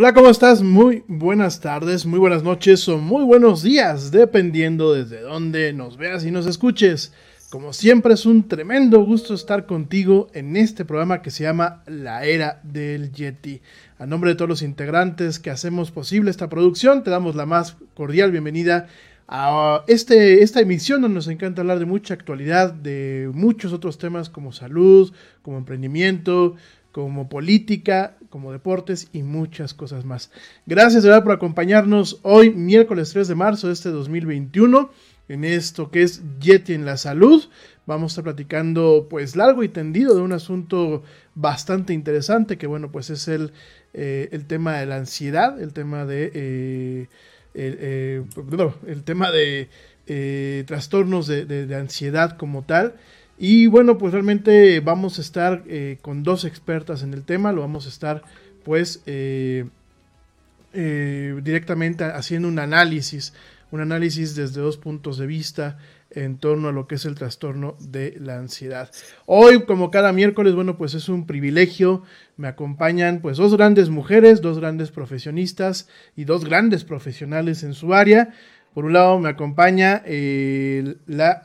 Hola, ¿cómo estás? Muy buenas tardes, muy buenas noches o muy buenos días, dependiendo desde dónde nos veas y nos escuches. Como siempre es un tremendo gusto estar contigo en este programa que se llama La Era del Yeti. A nombre de todos los integrantes que hacemos posible esta producción, te damos la más cordial bienvenida a este, esta emisión donde nos encanta hablar de mucha actualidad, de muchos otros temas como salud, como emprendimiento, como política, como deportes y muchas cosas más. Gracias de verdad por acompañarnos hoy, miércoles 3 de marzo de este 2021, en esto que es Yeti en la salud. Vamos a estar platicando pues largo y tendido de un asunto bastante interesante que bueno pues es el, eh, el tema de la ansiedad, el tema de... eh, el, eh, el tema de trastornos de- de ansiedad como tal. Y bueno, pues realmente vamos a estar eh, con dos expertas en el tema, lo vamos a estar pues eh, eh, directamente haciendo un análisis, un análisis desde dos puntos de vista en torno a lo que es el trastorno de la ansiedad. Hoy, como cada miércoles, bueno, pues es un privilegio, me acompañan pues dos grandes mujeres, dos grandes profesionistas y dos grandes profesionales en su área. Por un lado me acompaña la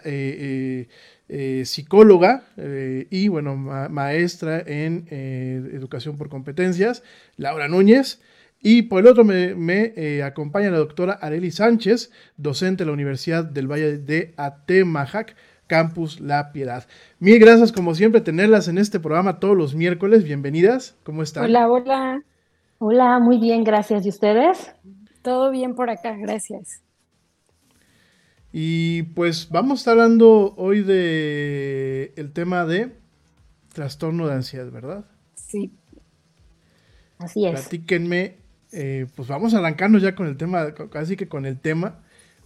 eh, psicóloga eh, y bueno, ma- maestra en eh, educación por competencias, Laura Núñez. Y por el otro me, me, eh, acompaña la doctora Areli Sánchez, docente de la Universidad del Valle de Atemajac, Campus La Piedad. Mil gracias, como siempre, tenerlas en este programa todos los miércoles. Bienvenidas. ¿Cómo están? Hola, hola. Hola, muy bien, gracias. ¿Y ustedes? Todo bien por acá, gracias. Y pues vamos a estar hablando hoy de el tema de trastorno de ansiedad, ¿verdad? Sí. Así es. Platíquenme, eh, pues vamos arrancando ya con el tema, casi que con el tema.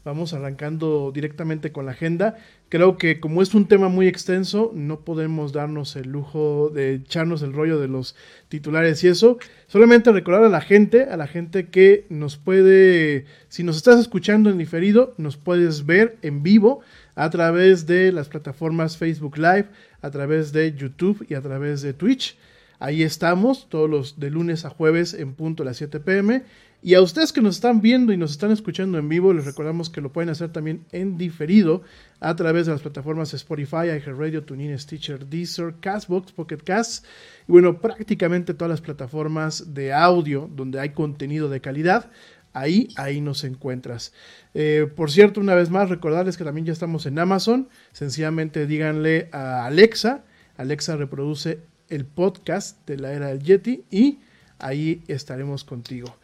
Vamos arrancando directamente con la agenda. Creo que como es un tema muy extenso, no podemos darnos el lujo de echarnos el rollo de los titulares y eso. Solamente recordar a la gente, a la gente que nos puede, si nos estás escuchando en diferido, nos puedes ver en vivo a través de las plataformas Facebook Live, a través de YouTube y a través de Twitch. Ahí estamos todos los de lunes a jueves en punto a las 7 pm. Y a ustedes que nos están viendo y nos están escuchando en vivo, les recordamos que lo pueden hacer también en diferido a través de las plataformas Spotify, iHeartRadio, TuneIn, Stitcher, Deezer, Castbox, Pocket Cast y bueno, prácticamente todas las plataformas de audio donde hay contenido de calidad. Ahí, ahí nos encuentras. Eh, por cierto, una vez más, recordarles que también ya estamos en Amazon. Sencillamente díganle a Alexa. Alexa reproduce el podcast de la era del Yeti y ahí estaremos contigo.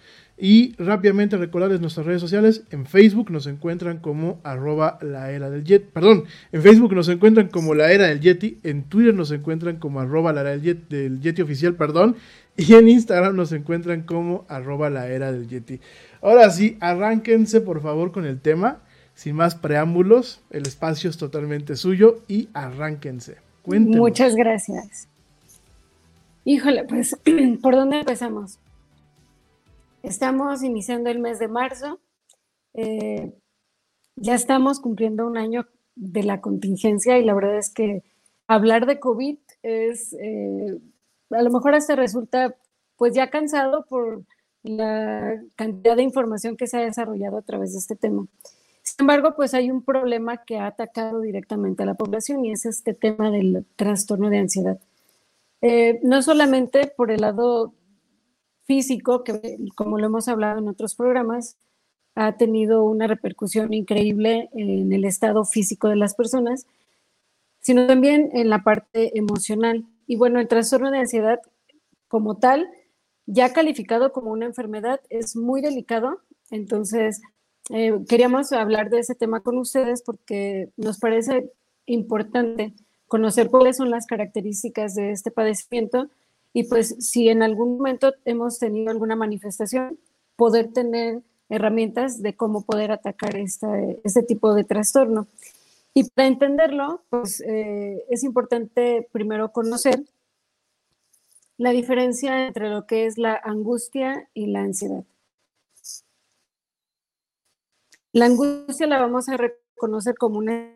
Y rápidamente recordarles nuestras redes sociales. En Facebook nos encuentran como arroba la era del Yeti. Perdón, en Facebook nos encuentran como la era del Yeti. En Twitter nos encuentran como arroba la era del Yeti, oficial, perdón. Y en Instagram nos encuentran como arroba la era del Yeti. Ahora sí, arránquense por favor con el tema. Sin más preámbulos, el espacio es totalmente suyo y arránquense. Cuéntenos. Muchas gracias. Híjole, pues, ¿por dónde empezamos? Estamos iniciando el mes de marzo. Eh, ya estamos cumpliendo un año de la contingencia y la verdad es que hablar de COVID es, eh, a lo mejor hasta resulta pues ya cansado por la cantidad de información que se ha desarrollado a través de este tema. Sin embargo, pues hay un problema que ha atacado directamente a la población y es este tema del trastorno de ansiedad. Eh, no solamente por el lado físico, que como lo hemos hablado en otros programas, ha tenido una repercusión increíble en el estado físico de las personas, sino también en la parte emocional. Y bueno, el trastorno de ansiedad como tal, ya calificado como una enfermedad, es muy delicado. Entonces, eh, queríamos hablar de ese tema con ustedes porque nos parece importante conocer cuáles son las características de este padecimiento y pues si en algún momento hemos tenido alguna manifestación, poder tener herramientas de cómo poder atacar este tipo de trastorno. Y para entenderlo, pues eh, es importante primero conocer la diferencia entre lo que es la angustia y la ansiedad. La angustia la vamos a reconocer como un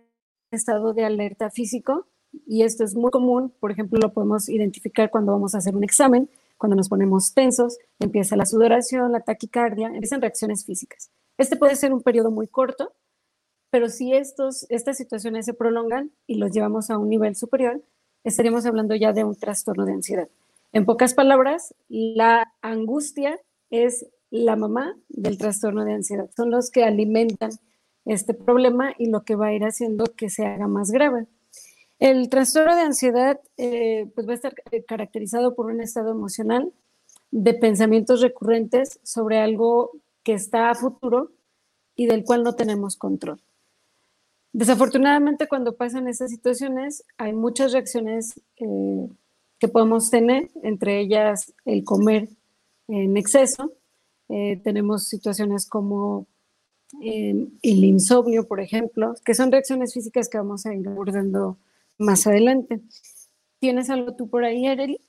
estado de alerta físico y esto es muy común, por ejemplo, lo podemos identificar cuando vamos a hacer un examen, cuando nos ponemos tensos, empieza la sudoración, la taquicardia, empiezan reacciones físicas. Este puede ser un periodo muy corto, pero si estos, estas situaciones se prolongan y los llevamos a un nivel superior, estaríamos hablando ya de un trastorno de ansiedad. En pocas palabras, la angustia es la mamá del trastorno de ansiedad. Son los que alimentan este problema y lo que va a ir haciendo que se haga más grave. El trastorno de ansiedad eh, pues va a estar eh, caracterizado por un estado emocional de pensamientos recurrentes sobre algo que está a futuro y del cual no tenemos control. Desafortunadamente, cuando pasan estas situaciones, hay muchas reacciones eh, que podemos tener, entre ellas el comer en exceso. tenemos situaciones como el insomnio, por ejemplo, que son reacciones físicas que vamos a ir abordando más adelante. ¿Tienes algo tú por ahí, Ereli?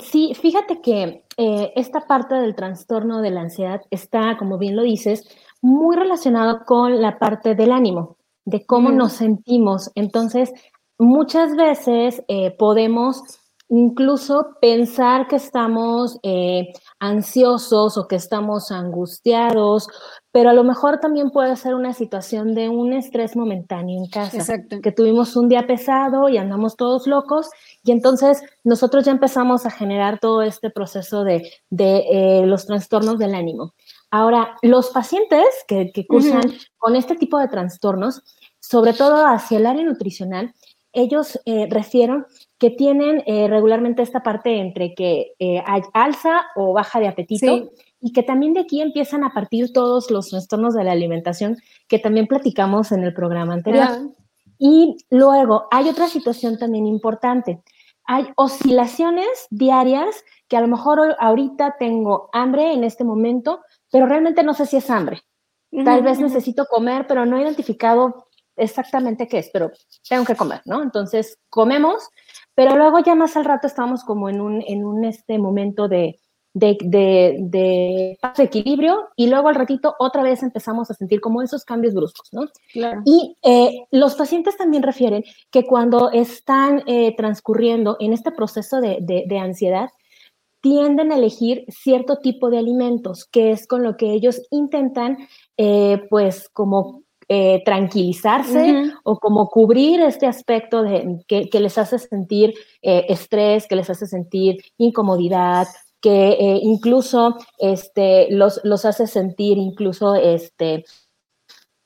Sí, fíjate que eh, esta parte del trastorno de la ansiedad está, como bien lo dices, muy relacionado con la parte del ánimo, de cómo nos sentimos. Entonces, muchas veces eh, podemos incluso pensar que estamos eh, ansiosos o que estamos angustiados, pero a lo mejor también puede ser una situación de un estrés momentáneo en casa, Exacto. que tuvimos un día pesado y andamos todos locos y entonces nosotros ya empezamos a generar todo este proceso de, de eh, los trastornos del ánimo. Ahora, los pacientes que, que cursan con este tipo de trastornos, sobre todo hacia el área nutricional, ellos eh, refieren que tienen eh, regularmente esta parte entre que eh, hay alza o baja de apetito Sí. y que también de aquí empiezan a partir todos los trastornos de la alimentación que también platicamos en el programa anterior. Ah, Y luego hay otra situación también importante. Hay oscilaciones diarias que a lo mejor hoy- ahorita tengo hambre en este momento, pero realmente no sé si es hambre. Tal vez necesito comer, pero no he identificado exactamente qué es, pero tengo que comer, ¿no? Entonces comemos, pero luego ya más al rato estamos como en un, en un este momento de, de, de, de paz de equilibrio y luego al ratito otra vez empezamos a sentir como esos cambios bruscos, ¿no? Claro. Y eh, los pacientes también refieren que cuando están eh, transcurriendo en este proceso de, de- de ansiedad, tienden a elegir cierto tipo de alimentos, que es con lo que ellos intentan, eh, pues, como eh, tranquilizarse o como cubrir este aspecto de, que, que les hace sentir eh, estrés, que les hace sentir incomodidad, que eh, incluso este, los, los hace sentir incluso este,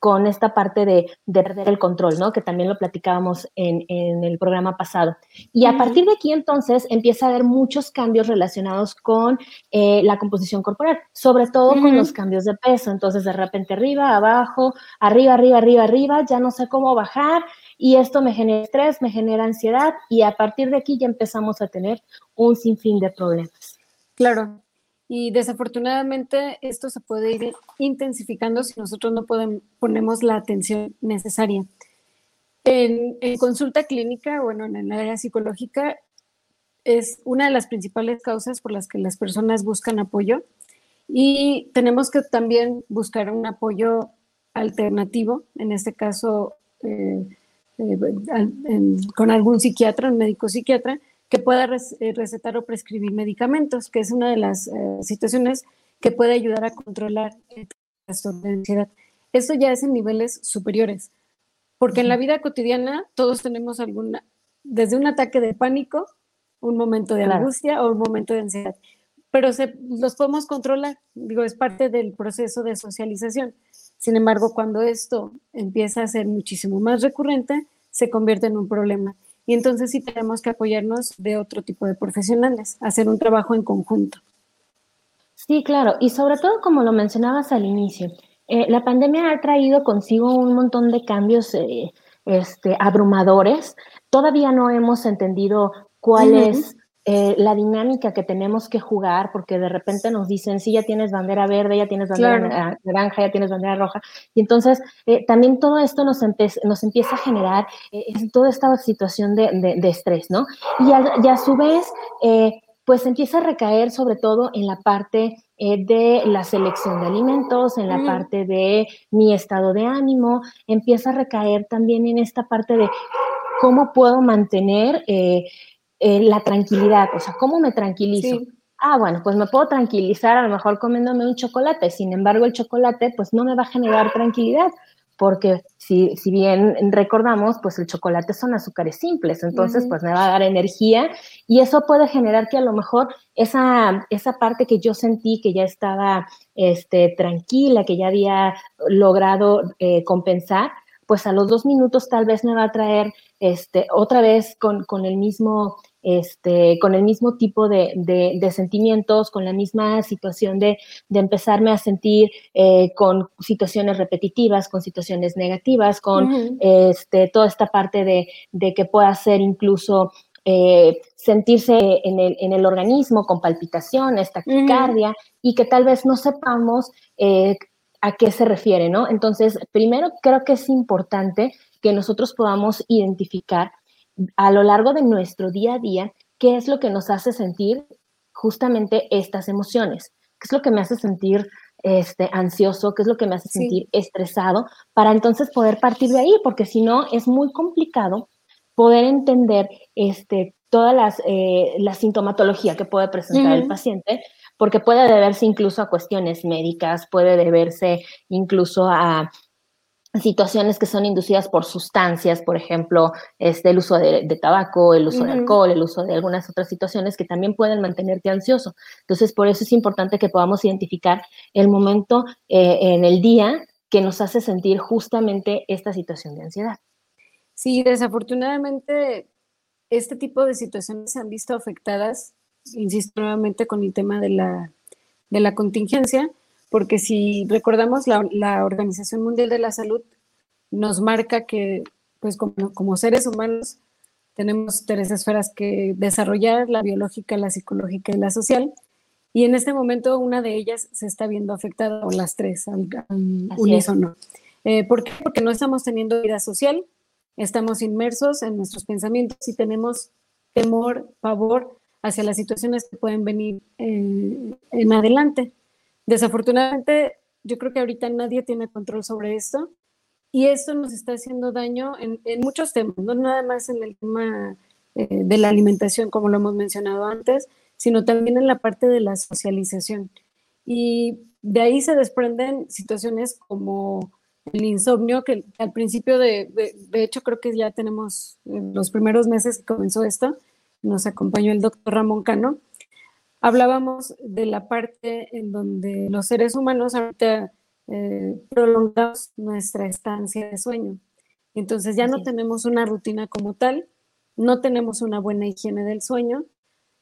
con esta parte de, de perder el control, ¿no? Que también lo platicábamos en, en el programa pasado. Y a partir de aquí entonces empieza a haber muchos cambios relacionados con eh, la composición corporal, sobre todo con los cambios de peso. Entonces de repente arriba, abajo, arriba, arriba, arriba, arriba, ya no sé cómo bajar y esto me genera estrés, me genera ansiedad y a partir de aquí ya empezamos a tener un sinfín de problemas. Claro. Y desafortunadamente esto se puede ir intensificando si nosotros no podem- ponemos la atención necesaria. En, consulta clínica, bueno, en el área psicológica, es una de las principales causas por las que las personas buscan apoyo y tenemos que también buscar un apoyo alternativo, en este caso eh, eh, con algún psiquiatra, un médico psiquiatra, que pueda eh, recetar o prescribir medicamentos, que es una de las eh, situaciones que puede ayudar a controlar el trastorno de ansiedad. Esto ya es en niveles superiores, porque en la vida cotidiana todos tenemos alguna, desde un ataque de pánico, un momento de Claro. angustia o un momento de ansiedad, pero se, los podemos controlar, digo, es parte del proceso de socialización. Sin embargo, cuando esto empieza a ser muchísimo más recurrente, se convierte en un problema. Y entonces sí tenemos que apoyarnos de otro tipo de profesionales, hacer un trabajo en conjunto. Sí, claro, y sobre todo como lo mencionabas al inicio, eh, la pandemia ha traído consigo un montón de cambios eh, este, abrumadores. Todavía no hemos entendido cuál es eh, la dinámica que tenemos que jugar, porque de repente nos dicen, sí, ya tienes bandera verde, ya tienes bandera Claro. naranja, ya tienes bandera roja. Y entonces eh, también todo esto nos, nos empieza a generar eh, toda esta situación de, de- de estrés, ¿no? Y a, y a su vez, pues empieza a recaer sobre todo en la parte de la selección de alimentos, en la parte de mi estado de ánimo, empieza a recaer también en esta parte de cómo puedo mantener eh, eh, la tranquilidad, o sea, cómo me tranquilizo. Sí. Ah, bueno, pues me puedo tranquilizar a lo mejor comiéndome un chocolate, sin embargo el chocolate pues no me va a generar tranquilidad, porque si, si bien recordamos, pues el chocolate son azúcares simples, entonces pues me va a dar energía y eso puede generar que a lo mejor esa, esa parte que yo sentí que ya estaba este, tranquila, que ya había logrado eh, compensar, pues a los dos minutos tal vez me va a traer este, otra vez con, con el mismo este, con el mismo tipo de, de, de sentimientos, con la misma situación de, de empezarme a sentir eh, con situaciones repetitivas, con situaciones negativas, con este, toda esta parte de, que pueda ser incluso eh, sentirse en el, en el organismo con palpitaciones, taquicardia, y que tal vez no sepamos eh, a qué se refiere, ¿no? Entonces, primero creo que es importante que nosotros podamos identificar a lo largo de nuestro día a día qué es lo que nos hace sentir justamente estas emociones, qué es lo que me hace sentir este, ansioso, qué es lo que me hace Sí. sentir estresado, para entonces poder partir de ahí, porque si no es muy complicado poder entender este, toda las, eh, la sintomatología que puede presentar el paciente, porque puede deberse incluso a cuestiones médicas, puede deberse incluso a situaciones que son inducidas por sustancias, por ejemplo, este, el uso de, tabaco, el uso de alcohol, el uso de algunas otras situaciones que también pueden mantenerte ansioso. Entonces, por eso es importante que podamos identificar el momento eh, en el día que nos hace sentir justamente esta situación de ansiedad. Sí, desafortunadamente este tipo de situaciones se han visto afectadas, insisto nuevamente con el tema de la, de la contingencia, porque si recordamos, la, Organización Mundial de la Salud nos marca que, pues como, seres humanos, tenemos tres esferas que desarrollar, la biológica, la psicológica y la social, y en este momento una de ellas se está viendo afectada, o las tres, al, unísono. Eh, ¿Por qué? Porque no estamos teniendo vida social, estamos inmersos en nuestros pensamientos y tenemos temor, pavor hacia las situaciones que pueden venir eh, en adelante. Desafortunadamente, yo creo que ahorita nadie tiene control sobre esto y esto nos está haciendo daño en, muchos temas, no nada más en el tema eh, de la alimentación, como lo hemos mencionado antes, sino también en la parte de la socialización. Y de ahí se desprenden situaciones como el insomnio, que al principio de, de, hecho creo que ya tenemos los primeros meses que comenzó esto, nos acompañó el doctor Ramón Cano, hablábamos de la parte en donde los seres humanos ahorita eh, prolongamos nuestra estancia de sueño. Entonces ya no tenemos una rutina como tal, no tenemos una buena higiene del sueño,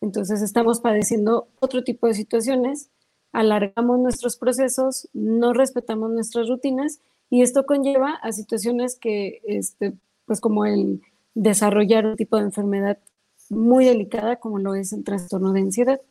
entonces estamos padeciendo otro tipo de situaciones, alargamos nuestros procesos, no respetamos nuestras rutinas y esto conlleva a situaciones que, este, pues como el desarrollar un tipo de enfermedad muy delicada como lo es el trastorno de ansiedad.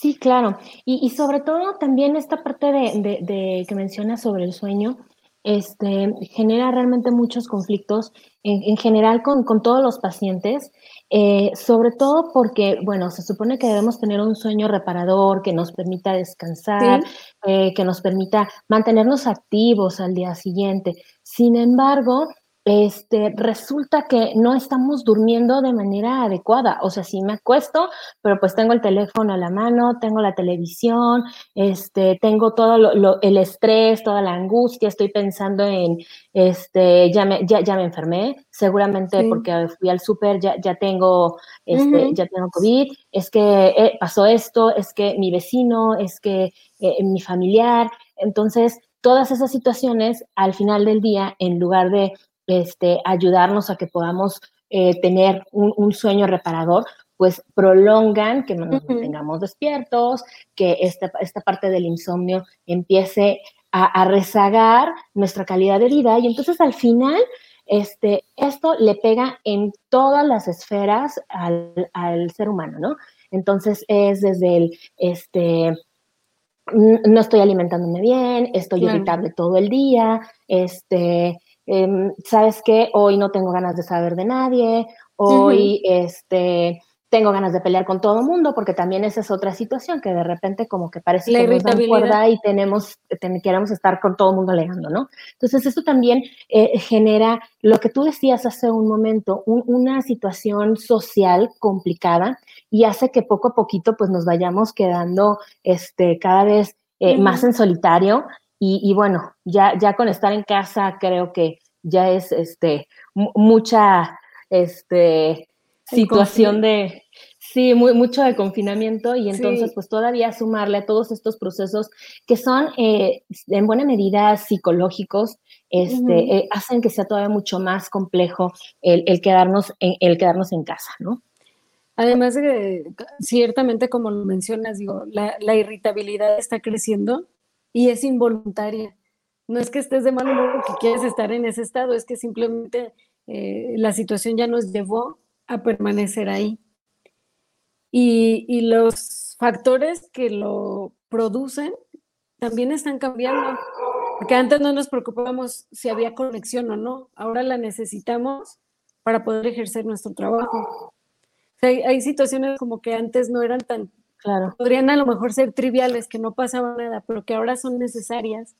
Sí, claro. Y, sobre todo también esta parte de, que menciona sobre el sueño, este, genera realmente muchos conflictos en, general con, todos los pacientes, eh, sobre todo porque, bueno, se supone que debemos tener un sueño reparador que nos permita descansar, eh, que nos permita mantenernos activos al día siguiente. Sin embargo, este, resulta que no estamos durmiendo de manera adecuada. O sea, sí me acuesto, pero pues tengo el teléfono a la mano, tengo la televisión, este, tengo todo lo, el estrés, toda la angustia, estoy pensando en, este, ya me, ya, ya me enfermé, seguramente porque fui al súper, ya, ya tengo, este, ya tengo COVID, es que eh, pasó esto, es que mi vecino, es que eh, mi familiar. Entonces, todas esas situaciones, al final del día, en lugar de este, ayudarnos a que podamos eh, tener un, sueño reparador, pues prolongan que nos mantengamos despiertos, que esta, esta parte del insomnio empiece a, rezagar nuestra calidad de vida. Y entonces al final este, esto le pega en todas las esferas al, al, ser humano, ¿no? Entonces es desde el, este, no estoy alimentándome bien, estoy irritable todo el día, este, Em, ¿sabes qué? Hoy no tengo ganas de saber de nadie, hoy este, tengo ganas de pelear con todo el mundo, porque también esa es otra situación, que de repente como que parece que nos dan cuerda y tenemos, queremos estar con todo el mundo alegando, ¿no? Entonces, esto también eh, genera lo que tú decías hace un momento, una situación social complicada y hace que poco a poquito pues nos vayamos quedando este, cada vez eh, más en solitario y, bueno, ya, ya con estar en casa creo que ya es este, mucha este, situación de, sí, muy, mucho de confinamiento y entonces pues todavía sumarle a todos estos procesos que son eh, en buena medida psicológicos, este, eh, hacen que sea todavía mucho más complejo el, quedarnos, en, el quedarnos en casa, ¿no? Además de que ciertamente, como lo mencionas, digo, la, la irritabilidad está creciendo y es involuntaria. No es que estés de mal humor que quieres estar en ese estado, es que simplemente eh, la situación ya nos llevó a permanecer ahí. Y, los factores que lo producen también están cambiando. Porque antes no nos preocupábamos si había conexión o no, ahora la necesitamos para poder ejercer nuestro trabajo. hay, hay, situaciones como que antes no eran tan Claro. Podrían a lo mejor ser triviales, que no pasaba nada, pero que ahora son necesarias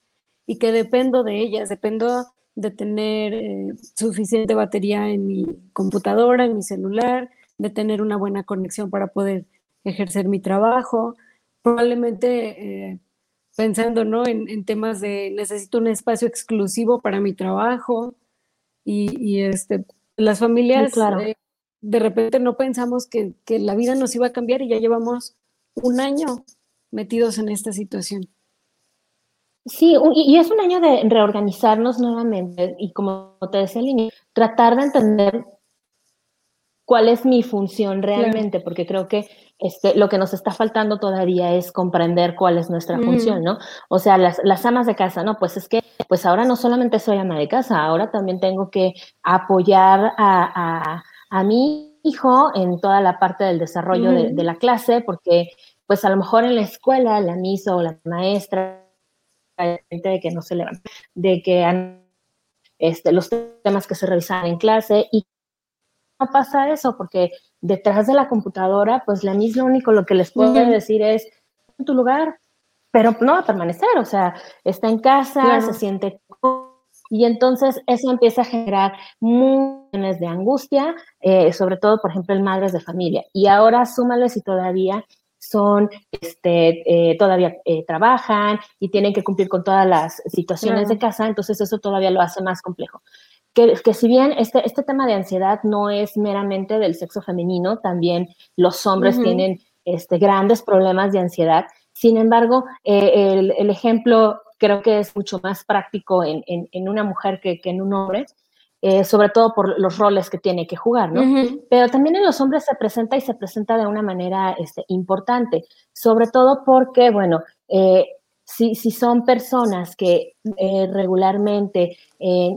y que dependo de ellas, dependo de tener eh, suficiente batería en mi computadora, en mi celular, de tener una buena conexión para poder ejercer mi trabajo, probablemente eh, pensando ¿no? En, temas de necesito un espacio exclusivo para mi trabajo y, este, las familias claro. eh, de repente no pensamos que, que la vida nos iba a cambiar y ya llevamos un año metidos en esta situación. Sí, y es un año de reorganizarnos nuevamente y como te decía al tratar de entender cuál es mi función realmente, porque creo que este, lo que nos está faltando todavía es comprender cuál es nuestra función, ¿no? O sea, las, las, amas de casa, ¿no? Pues es que, pues ahora no solamente soy ama de casa, ahora también tengo que apoyar a, a, mi hijo en toda la parte del desarrollo de, de, la clase, porque pues a lo mejor en la escuela la misa o la maestra de que no se levanta, de que este, los temas que se revisan en clase y no pasa eso porque detrás de la computadora, pues la misma lo único lo que les puedo decir es en tu lugar, pero no va a permanecer, o sea, está en casa, se siente y entonces eso empieza a generar millones de angustia, eh, sobre todo, por ejemplo, en madres de familia. Y ahora súmale si todavía son, este, eh, todavía eh, trabajan y tienen que cumplir con todas las situaciones de casa, entonces eso todavía lo hace más complejo. Que, que, si bien este, este tema de ansiedad no es meramente del sexo femenino, también los hombres tienen este, grandes problemas de ansiedad. Sin embargo, eh, el, el, ejemplo creo que es mucho más práctico en, en, en una mujer que, que, en un hombre, eh, sobre todo por los roles que tiene que jugar, ¿no? Pero también en los hombres se presenta y se presenta de una manera este, importante, sobre todo porque, bueno, eh, si, si, son personas que eh, regularmente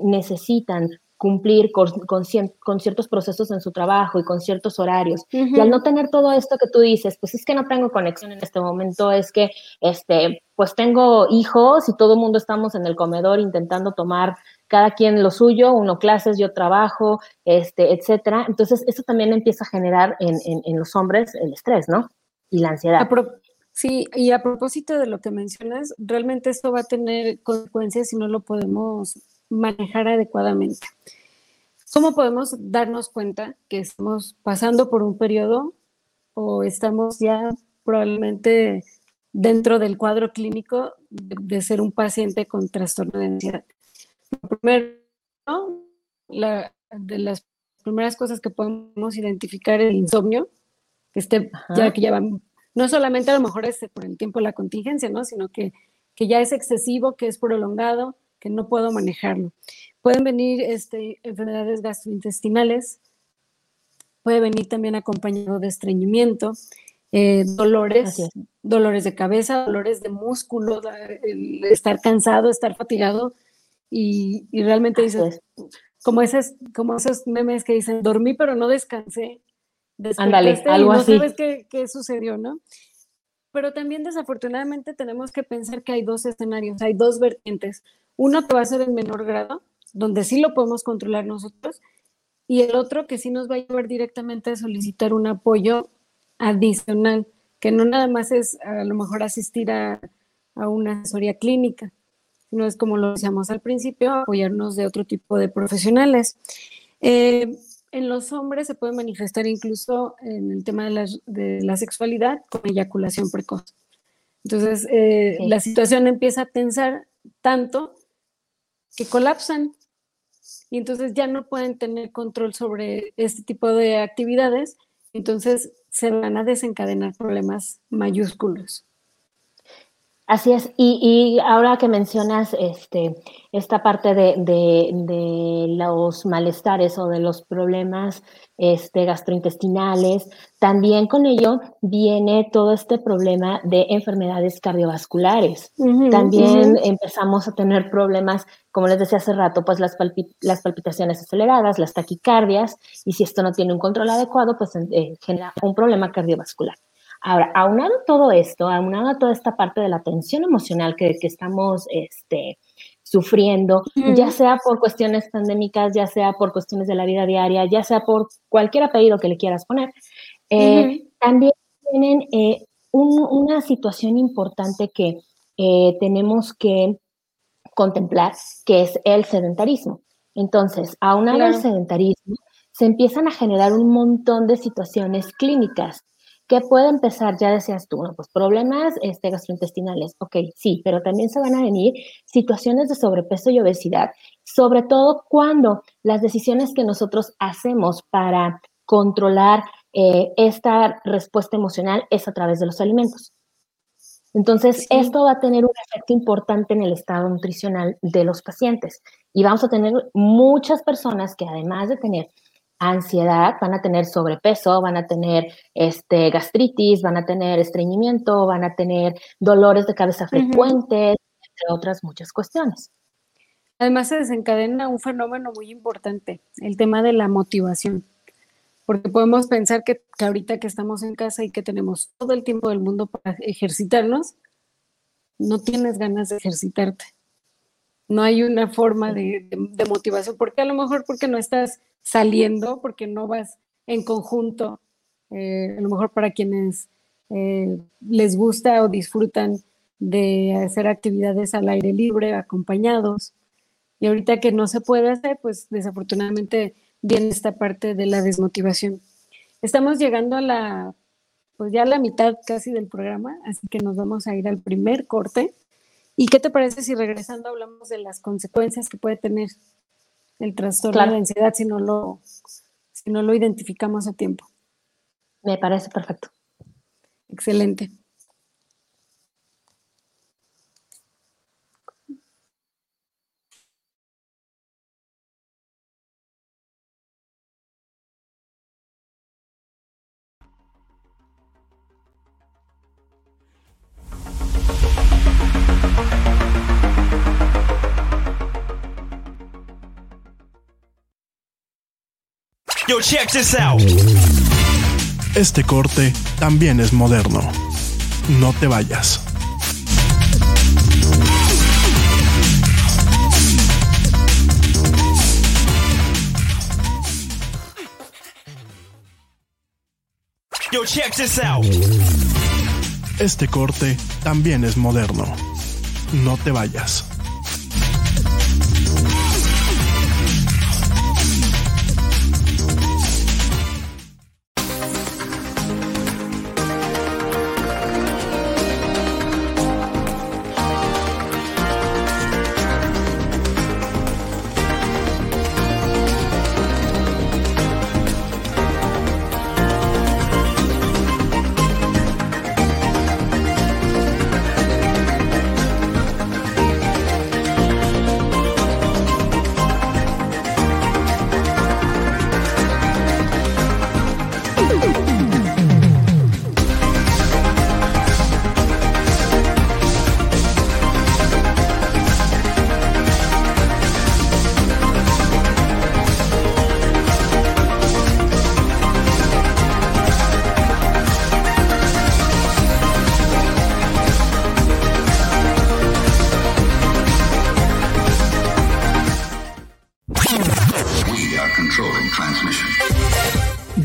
necesitan cumplir con, con, con, ciertos procesos en su trabajo y con ciertos horarios. Y al no tener todo esto que tú dices, pues es que no tengo conexión en este momento, es que, este, pues tengo hijos y todo el mundo estamos en el comedor intentando tomar cada quien lo suyo, uno clases, yo trabajo, este, etcétera. Entonces, eso también empieza a generar en, en, los hombres el estrés, ¿no? Y la ansiedad. Sí, y a propósito de lo que mencionas, realmente esto va a tener consecuencias si no lo podemos manejar adecuadamente. ¿Cómo podemos darnos cuenta que estamos pasando por un periodo o estamos ya probablemente dentro del cuadro clínico de, de ser un paciente con trastorno de ansiedad? Primero, la, de las primeras cosas que podemos identificar es el insomnio, que esté, ya que ya no solamente a lo mejor es por el tiempo la contingencia, ¿no? Sino que, que ya es excesivo, que es prolongado, que no puedo manejarlo. Pueden venir este, enfermedades gastrointestinales, puede venir también acompañado de estreñimiento, eh, dolores, dolores de cabeza, dolores de músculo, estar cansado, estar fatigado, y, realmente dices, como, esos, como esos memes que dicen, dormí pero no descansé. Ándale, algo no así. sabes qué, qué sucedió, ¿no? Pero también desafortunadamente tenemos que pensar que hay dos escenarios, hay dos vertientes. Uno que va a ser en menor grado, donde sí lo podemos controlar nosotros, y el otro que sí nos va a llevar directamente a solicitar un apoyo adicional, que no nada más es a lo mejor asistir a, a una asesoría clínica, no es como lo decíamos al principio, apoyarnos de otro tipo de profesionales. Eh, en los hombres se puede manifestar incluso en el tema de la, de la sexualidad con eyaculación precoz. Entonces, eh, la situación empieza a tensar tanto que colapsan y entonces ya no pueden tener control sobre este tipo de actividades, entonces se van a desencadenar problemas mayúsculos. Así es, y, y, ahora que mencionas este, esta parte de, de, de, los malestares o de los problemas este, gastrointestinales, también con ello viene todo este problema de enfermedades cardiovasculares. también empezamos a tener problemas, como les decía hace rato, pues las, las, palpitaciones aceleradas, las taquicardias, y si esto no tiene un control adecuado, pues eh, genera un problema cardiovascular. Ahora, aunado todo esto, aunado toda esta parte de la tensión emocional que, que estamos este, sufriendo, ya sea por cuestiones pandémicas, ya sea por cuestiones de la vida diaria, ya sea por cualquier apellido que le quieras poner, eh, también tienen eh, un, una situación importante que eh, tenemos que contemplar, que es el sedentarismo. Entonces, aunado claro. al sedentarismo, se empiezan a generar un montón de situaciones clínicas ¿Qué puede empezar? Ya decías tú, ¿no? Pues problemas este, gastrointestinales. Ok, sí, pero también se van a venir situaciones de sobrepeso y obesidad, sobre todo cuando las decisiones que nosotros hacemos para controlar eh, esta respuesta emocional es a través de los alimentos. Entonces, esto va a tener un efecto importante en el estado nutricional de los pacientes. Y vamos a tener muchas personas que además de tener ansiedad, van a tener sobrepeso, van a tener este, gastritis, van a tener estreñimiento, van a tener dolores de cabeza frecuentes, entre otras muchas cuestiones. Además se desencadena un fenómeno muy importante, el tema de la motivación, porque podemos pensar que, que ahorita que estamos en casa y que tenemos todo el tiempo del mundo para ejercitarnos, no tienes ganas de ejercitarte. No hay una forma de, de, de motivación, porque a lo mejor porque no estás saliendo porque no vas en conjunto. Eh, a lo mejor para quienes eh, les gusta o disfrutan de hacer actividades al aire libre, acompañados. Y ahorita que no se puede hacer, pues desafortunadamente viene esta parte de la desmotivación. Estamos llegando a la, pues ya a la mitad casi del programa, así que nos vamos a ir al primer corte. ¿Y qué te parece si regresando hablamos de las consecuencias que puede tener el trastorno claro. de ansiedad si no lo si no lo identificamos a tiempo. Me parece perfecto. Excelente. Check this out. Este corte también es moderno. No te vayas. Yo, check this out. Este corte también es moderno. No te vayas.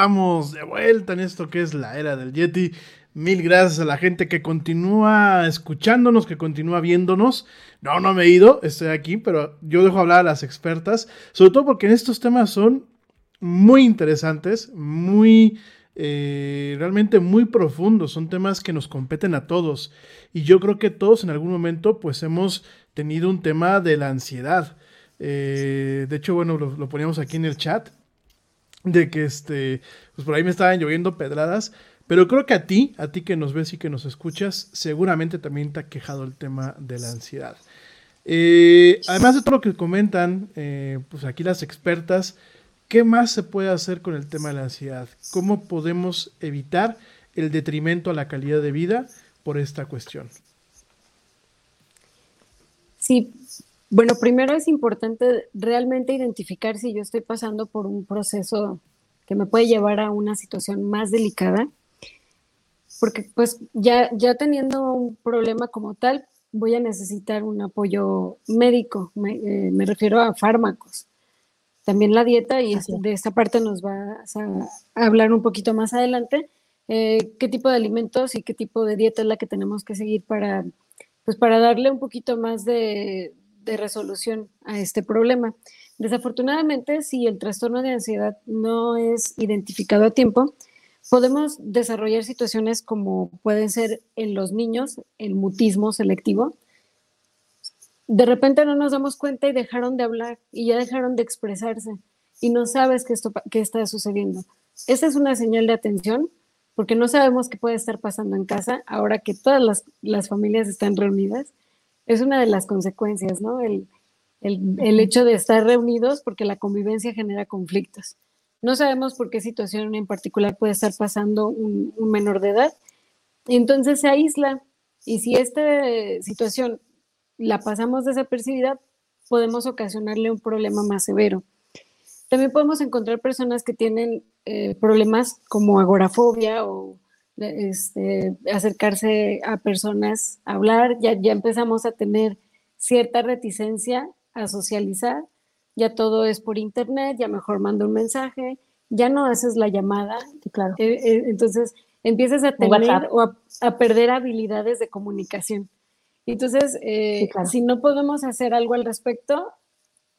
Estamos de vuelta en esto que es la era del Yeti. Mil gracias a la gente que continúa escuchándonos, que continúa viéndonos. No, no me he ido, estoy aquí, pero yo dejo hablar a las expertas, sobre todo porque en estos temas son muy interesantes, muy, eh, realmente muy profundos, son temas que nos competen a todos. Y yo creo que todos en algún momento pues hemos tenido un tema de la ansiedad. Eh, de hecho, bueno, lo, lo poníamos aquí en el chat de que este, pues por ahí me estaban lloviendo pedradas, pero creo que a ti, a ti que nos ves y que nos escuchas, seguramente también te ha quejado el tema de la ansiedad. Eh, además de todo lo que comentan, eh, pues aquí las expertas, ¿qué más se puede hacer con el tema de la ansiedad? ¿Cómo podemos evitar el detrimento a la calidad de vida por esta cuestión? Sí, Bueno, primero es importante realmente identificar si yo estoy pasando por un proceso que me puede llevar a una situación más delicada, porque pues ya, ya teniendo un problema como tal, voy a necesitar un apoyo médico, me, eh, me refiero a fármacos. También la dieta, y Así de esta parte nos vas a, a hablar un poquito más adelante, eh, qué tipo de alimentos y qué tipo de dieta es la que tenemos que seguir para, pues para darle un poquito más de, de resolución a este problema. Desafortunadamente, si el trastorno de ansiedad no es identificado a tiempo, podemos desarrollar situaciones como pueden ser en los niños, el mutismo selectivo. De repente no nos damos cuenta y dejaron de hablar y ya dejaron de expresarse y no sabes qué, está sucediendo. Esa es una señal de atención porque no sabemos qué puede estar pasando en casa ahora que todas las familias están reunidas. Es una de las consecuencias, ¿no? El, el, el hecho de estar reunidos porque la convivencia genera conflictos. No sabemos por qué situación en particular puede estar pasando un, un menor de edad. Entonces se aísla. Y si esta situación la pasamos desapercibida, podemos ocasionarle un problema más severo. También podemos encontrar personas que tienen eh, problemas como agorafobia o este, acercarse a personas a hablar. Ya, ya empezamos a tener cierta reticencia a socializar ya todo es por internet, ya mejor mando un mensaje, ya no haces la llamada. Sí, claro. Eh, eh, entonces empiezas a tener o a, a, perder habilidades de comunicación. Entonces, eh, Sí, claro. si no podemos hacer algo al respecto,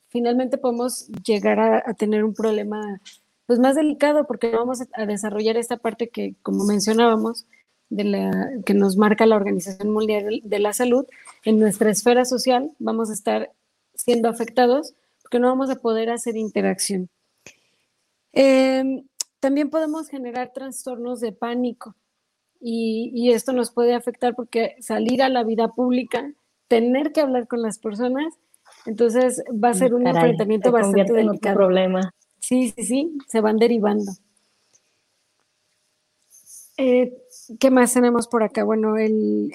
finalmente podemos llegar a, a tener un problema pues más delicado porque no vamos a, desarrollar esta parte que, como mencionábamos, de la, que nos marca la Organización Mundial de la Salud, en nuestra esfera social vamos a estar siendo afectados porque no vamos a poder hacer interacción. Eh, también podemos generar trastornos de pánico y, y, esto nos puede afectar porque salir a la vida pública, tener que hablar con las personas, entonces va a ser un Caray, enfrentamiento bastante convierte en otro delicado. problema. Sí, sí, sí, se van derivando. Eh, ¿Qué más tenemos por acá? Bueno, el,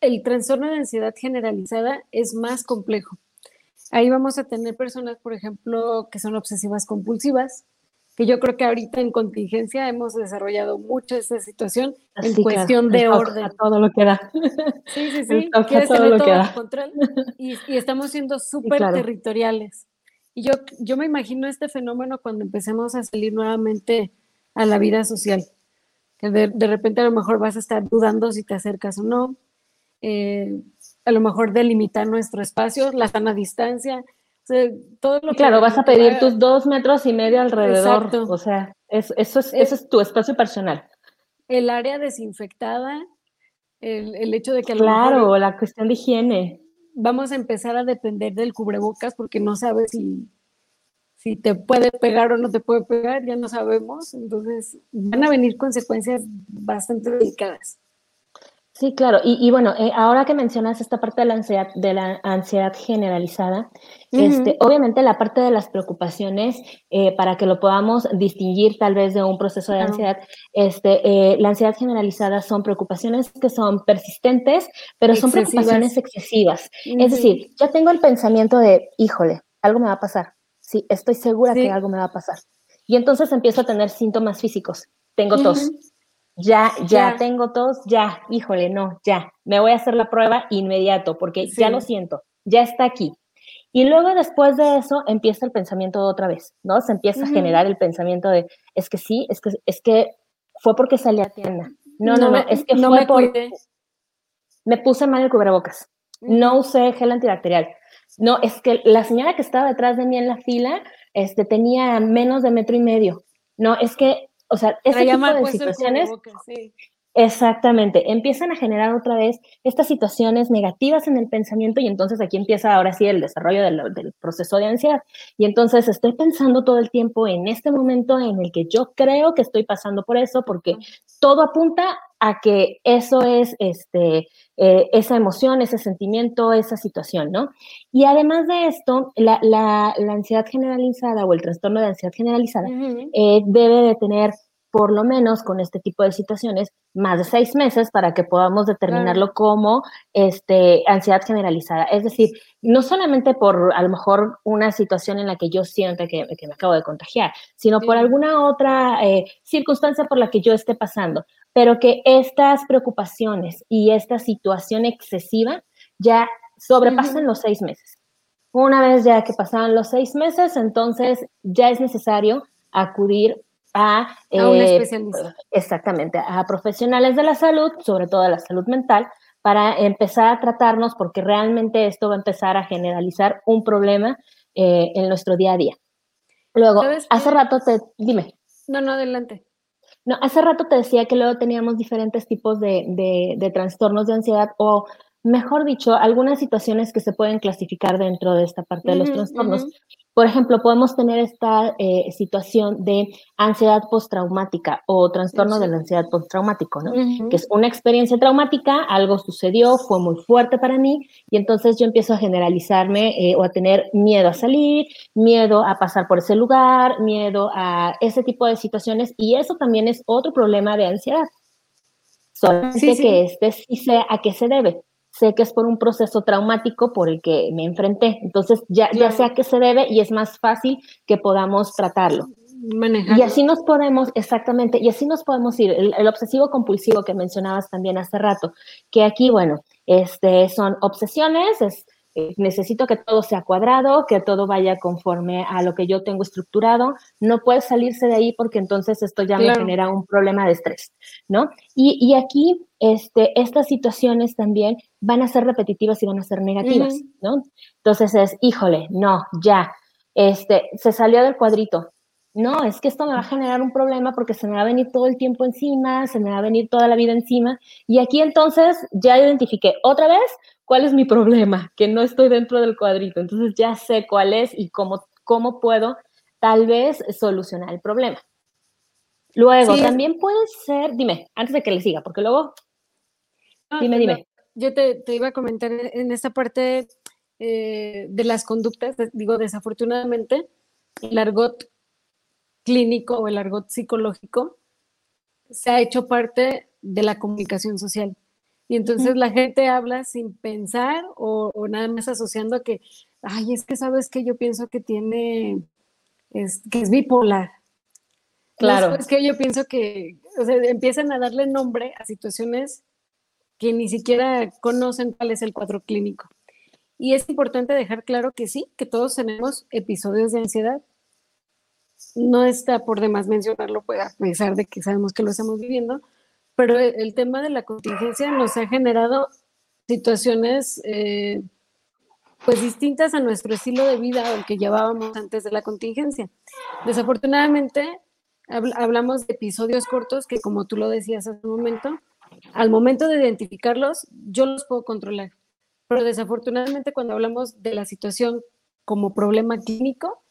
el trastorno de ansiedad generalizada es más complejo. Ahí vamos a tener personas, por ejemplo, que son obsesivas compulsivas, que yo creo que ahorita en contingencia hemos desarrollado mucho esta situación en Así, cuestión claro, de orden. a todo lo que da. Sí, sí, sí. Quieres todo tener lo todo que da. control y, y estamos siendo súper claro. territoriales. Y yo, yo me imagino este fenómeno cuando empecemos a salir nuevamente a la vida social. Que de, de repente a lo mejor vas a estar dudando si te acercas o no. Eh, a lo mejor delimitar nuestro espacio, la sana distancia. O sea, todo lo claro, que- vas a pedir tus dos metros y medio alrededor. Exacto. O sea, es- eso, es, eso es tu espacio personal. el área desinfectada, el, el hecho de que a lo Claro, mejor la cuestión de higiene. Vamos a empezar a depender del cubrebocas porque no sabes si, si te puede pegar o no te puede pegar, ya no sabemos. Entonces van a venir consecuencias bastante delicadas. Sí, claro. Y, y bueno, eh, ahora que mencionas esta parte de la ansiedad, de la ansiedad generalizada, este, obviamente la parte de las preocupaciones, eh, para que lo podamos distinguir tal vez de un proceso de ansiedad, este, eh, la ansiedad generalizada son preocupaciones que son persistentes, pero son Excesivas. preocupaciones excesivas. Es decir, yo tengo el pensamiento de, híjole, algo me va a pasar. Sí, estoy segura Sí. que algo me va a pasar. Y entonces empiezo a tener síntomas físicos. Tengo tos. Ya, ya, Ya. tengo tos, ya, híjole, no, ya. Me voy a hacer la prueba inmediato porque ya lo siento, ya está aquí. Y luego después de eso empieza el pensamiento otra vez, ¿no? Se empieza a generar el pensamiento de, es que sí, es que, es que fue porque salí a tienda. No, no, no, me- es que no fue me por, cuidé. me puse mal el cubrebocas, no usé gel antibacterial. No, es que la señora que estaba detrás de mí en la fila, este, tenía menos de metro y medio. No, es que, o sea, ese tipo mal de situaciones sí. Exactamente, empiezan a generar otra vez estas situaciones negativas en el pensamiento y entonces aquí empieza ahora sí el desarrollo del, del, proceso de ansiedad. Y entonces estoy pensando todo el tiempo en este momento en el que yo creo que estoy pasando por eso porque todo apunta a que eso es este, eh, esa emoción, ese sentimiento, esa situación, ¿no? Y además de esto, la, la, la ansiedad generalizada o el trastorno de ansiedad generalizada eh, debe de tener por lo menos con este tipo de situaciones, más de seis meses para que podamos determinarlo como este, ansiedad generalizada. Es decir, no solamente por a lo mejor una situación en la que yo siento que, me acabo de contagiar, sino por alguna otra eh, circunstancia por la que yo esté pasando, pero que estas preocupaciones y esta situación excesiva ya sobrepasan los seis meses. Una vez ya que pasaron los seis meses, entonces ya es necesario acudir a, un eh, especialista. Exactamente, a profesionales de la salud, sobre todo de la salud mental, para empezar a tratarnos porque realmente esto va a empezar a generalizar un problema eh, en nuestro día a día. Luego, hace rato te, dime. No, no, adelante. No, hace rato te decía que luego teníamos diferentes tipos de, de trastornos de ansiedad o mejor dicho, algunas situaciones que se pueden clasificar dentro de esta parte de los trastornos. Por ejemplo, podemos tener esta eh, situación de ansiedad postraumática o trastorno de la ansiedad postraumático, ¿no? Que es una experiencia traumática, algo sucedió, fue muy fuerte para mí y entonces yo empiezo a generalizarme eh, o a tener miedo a salir, miedo a pasar por ese lugar, miedo a ese tipo de situaciones y eso también es otro problema de ansiedad. Solamente que este sí sé a qué se debe sé que es por un proceso traumático por el que me enfrenté. Entonces ya, ya sé a qué se debe y es más fácil que podamos tratarlo. Y así nos podemos, exactamente, y así nos podemos ir. El, obsesivo compulsivo que mencionabas también hace rato, que aquí, bueno, este, son obsesiones, es eh, necesito que todo sea cuadrado, que todo vaya conforme a lo que yo tengo estructurado, no puede salirse de ahí porque entonces esto ya me genera un problema de estrés, ¿no? Y, aquí, este, estas situaciones también van a ser repetitivas y van a ser negativas, ¿no? Entonces es, híjole, no, ya, este, se salió del cuadrito, no, es que esto me va a generar un problema porque se me va a venir todo el tiempo encima, se me va a venir toda la vida encima. Y aquí entonces ya identifiqué otra vez cuál es mi problema, que no estoy dentro del cuadrito. Entonces ya sé cuál es y cómo, cómo puedo tal vez solucionar el problema. Luego, también puede ser, dime, antes de que le siga, porque luego, dime, dime. Yo te, iba a comentar en esta parte eh, de las conductas, digo, desafortunadamente, el argot clínico o el argot psicológico se ha hecho parte de la comunicación social. Y entonces la gente habla sin pensar o, nada más asociando que, ay, es que sabes que yo pienso que tiene, es, que es bipolar. Claro. es que yo pienso que, o sea, empiezan a darle nombre a situaciones que ni siquiera conocen cuál es el cuadro clínico. Y es importante dejar claro que sí, que todos tenemos episodios de ansiedad. No está por demás mencionarlo, pues, a pesar de que sabemos que lo estamos viviendo, pero el tema de la contingencia nos ha generado situaciones eh, pues distintas a nuestro estilo de vida el que llevábamos antes de la contingencia. Desafortunadamente, hablamos de episodios cortos que, como tú lo decías hace un momento, al momento de identificarlos, yo los puedo controlar. Pero desafortunadamente, cuando hablamos de la situación como problema clínico,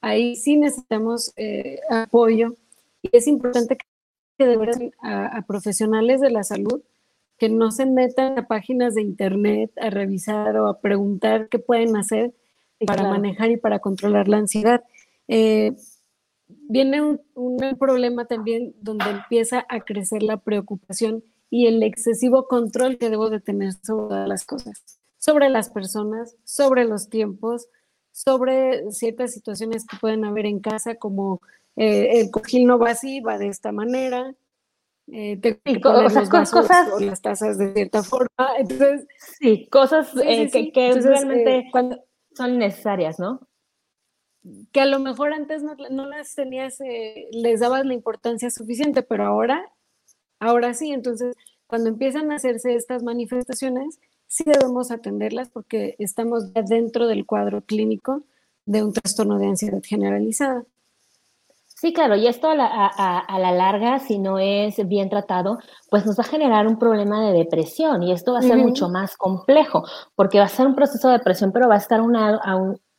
ahí sí necesitamos eh, apoyo y es importante que que deberían a, profesionales de la salud que no se metan a páginas de internet a revisar o a preguntar qué pueden hacer para manejar y para controlar la ansiedad. Eh, viene un, problema también donde empieza a crecer la preocupación y el excesivo control que debo de tener sobre las cosas, sobre las personas, sobre los tiempos, sobre ciertas situaciones que pueden haber en casa como eh, el cojín no va así, va de esta manera, eh, te cosas o las tazas de cierta forma, entonces... Sí, cosas eh, que, realmente cuando, son necesarias, ¿no? Que a lo mejor antes no, no las tenías, les dabas la importancia suficiente, pero ahora, ahora sí, entonces cuando empiezan a hacerse estas manifestaciones, sí debemos atenderlas porque estamos dentro del cuadro clínico de un trastorno de ansiedad generalizada. Sí, claro, y esto a la, larga, si no es bien tratado, pues nos va a generar un problema de depresión y esto va a ser mucho más complejo, porque va a ser un proceso de depresión, pero va a estar a un,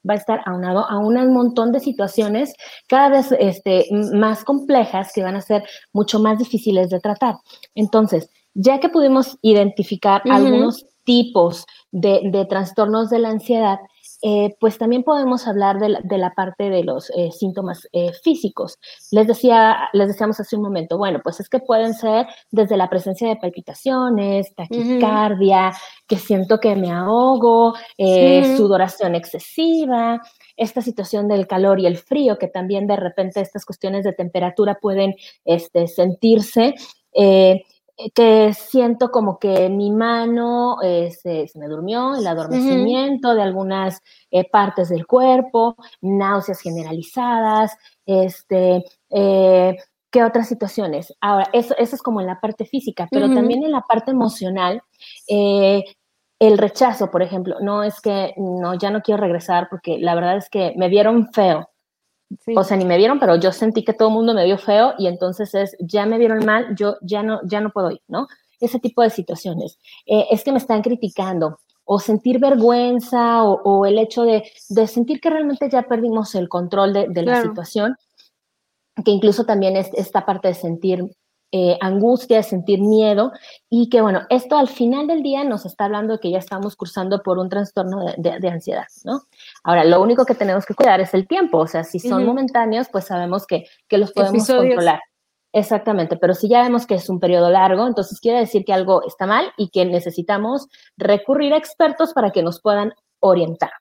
va a estar aunado a un montón de situaciones cada vez este, más complejas que van a ser mucho más difíciles de tratar. Entonces, ya que pudimos identificar algunos tipos de, de trastornos de la ansiedad, eh, pues también podemos hablar de la, de la parte de los eh, síntomas eh, físicos. Les, decía, les decíamos hace un momento, bueno, pues es que pueden ser desde la presencia de palpitaciones, taquicardia, que siento que me ahogo, Sí. sudoración excesiva, esta situación del calor y el frío, que también de repente estas cuestiones de temperatura pueden este, sentirse. eh, que siento como que mi mano eh, se, se me durmió, el adormecimiento de algunas eh, partes del cuerpo, náuseas generalizadas, este, eh, ¿qué otras situaciones? Ahora, eso, eso es como en la parte física, pero también en la parte emocional, eh, el rechazo, por ejemplo, no es que no, ya no quiero regresar porque la verdad es que me vieron feo, Sí. o sea, ni me vieron, pero yo sentí que todo el mundo me vio feo y entonces es, ya me vieron mal, yo ya no, ya no puedo ir, ¿no? Ese tipo de situaciones. Eh, es que me están criticando o sentir vergüenza o, o el hecho de, de sentir que realmente ya perdimos el control de, de la Claro. situación, que incluso también es esta parte de sentir eh, angustia, de sentir miedo y que bueno, esto al final del día nos está hablando de que ya estamos cursando por un trastorno de, de- de ansiedad, ¿no? Ahora, lo único que tenemos que cuidar es el tiempo, o sea, si son momentáneos, pues sabemos que, que los podemos Episodios. controlar. Exactamente, pero si ya vemos que es un periodo largo, entonces quiere decir que algo está mal y que necesitamos recurrir a expertos para que nos puedan orientar.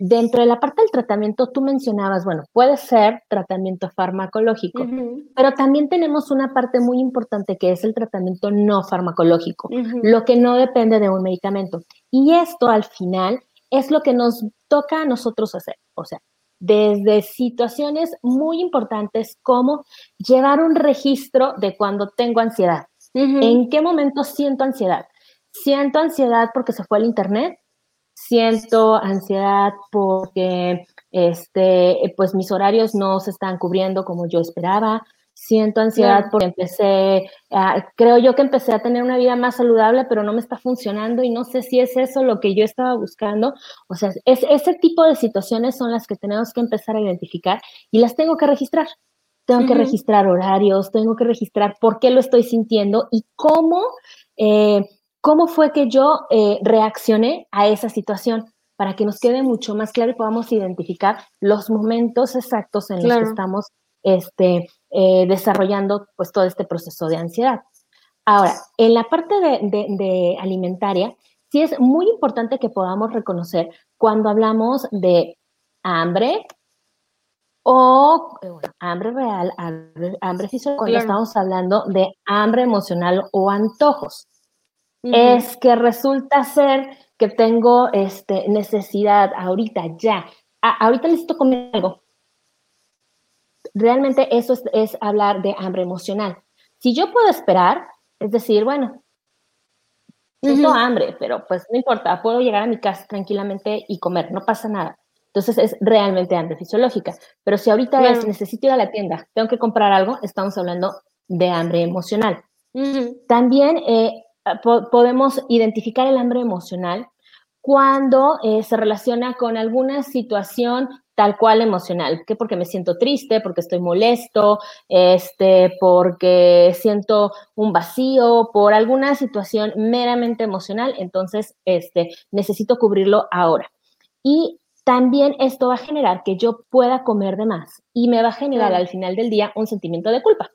Dentro de la parte del tratamiento, tú mencionabas, bueno, puede ser tratamiento farmacológico, pero también tenemos una parte muy importante que es el tratamiento no farmacológico, lo que no depende de un medicamento. Y esto al final es lo que nos toca a nosotros hacer. O sea, desde situaciones muy importantes como llevar un registro de cuando tengo ansiedad. ¿En qué momento siento ansiedad? Siento ansiedad porque se fue el internet, siento ansiedad porque este, pues mis horarios no se están cubriendo como yo esperaba, siento ansiedad porque empecé, ah, creo yo que empecé a tener una vida más saludable, pero no me está funcionando y no sé si es eso lo que yo estaba buscando. O sea, es, ese tipo de situaciones son las que tenemos que empezar a identificar y las tengo que registrar. Tengo que registrar horarios, tengo que registrar por qué lo estoy sintiendo y cómo, eh, cómo fue que yo eh, reaccioné a esa situación para que nos quede mucho más claro y podamos identificar los momentos exactos en los que estamos este, eh, desarrollando pues todo este proceso de ansiedad. Ahora, en la parte de, de- de alimentaria, sí es muy importante que podamos reconocer cuando hablamos de hambre o eh, bueno, hambre real, hambre, hambre cuando Claro. estamos hablando de hambre emocional o antojos Es que resulta ser que tengo este, necesidad ahorita, ya. A- ahorita necesito comer algo. Realmente eso es, es hablar de hambre emocional. Si yo puedo esperar, es decir, bueno, siento Ujú. hambre, pero pues no importa, puedo llegar a mi casa tranquilamente y comer, no pasa nada. Entonces es realmente hambre fisiológica. Pero si ahorita Claro. es necesito ir a la tienda, tengo que comprar algo, estamos hablando de hambre emocional. También eh, po- podemos identificar el hambre emocional cuando eh, se relaciona con alguna situación tal cual emocional, que porque me siento triste, porque estoy molesto, este, porque siento un vacío, por alguna situación meramente emocional, entonces este, necesito cubrirlo ahora. Y también esto va a generar que yo pueda comer de más y me va a generar al final del día un sentimiento de culpa.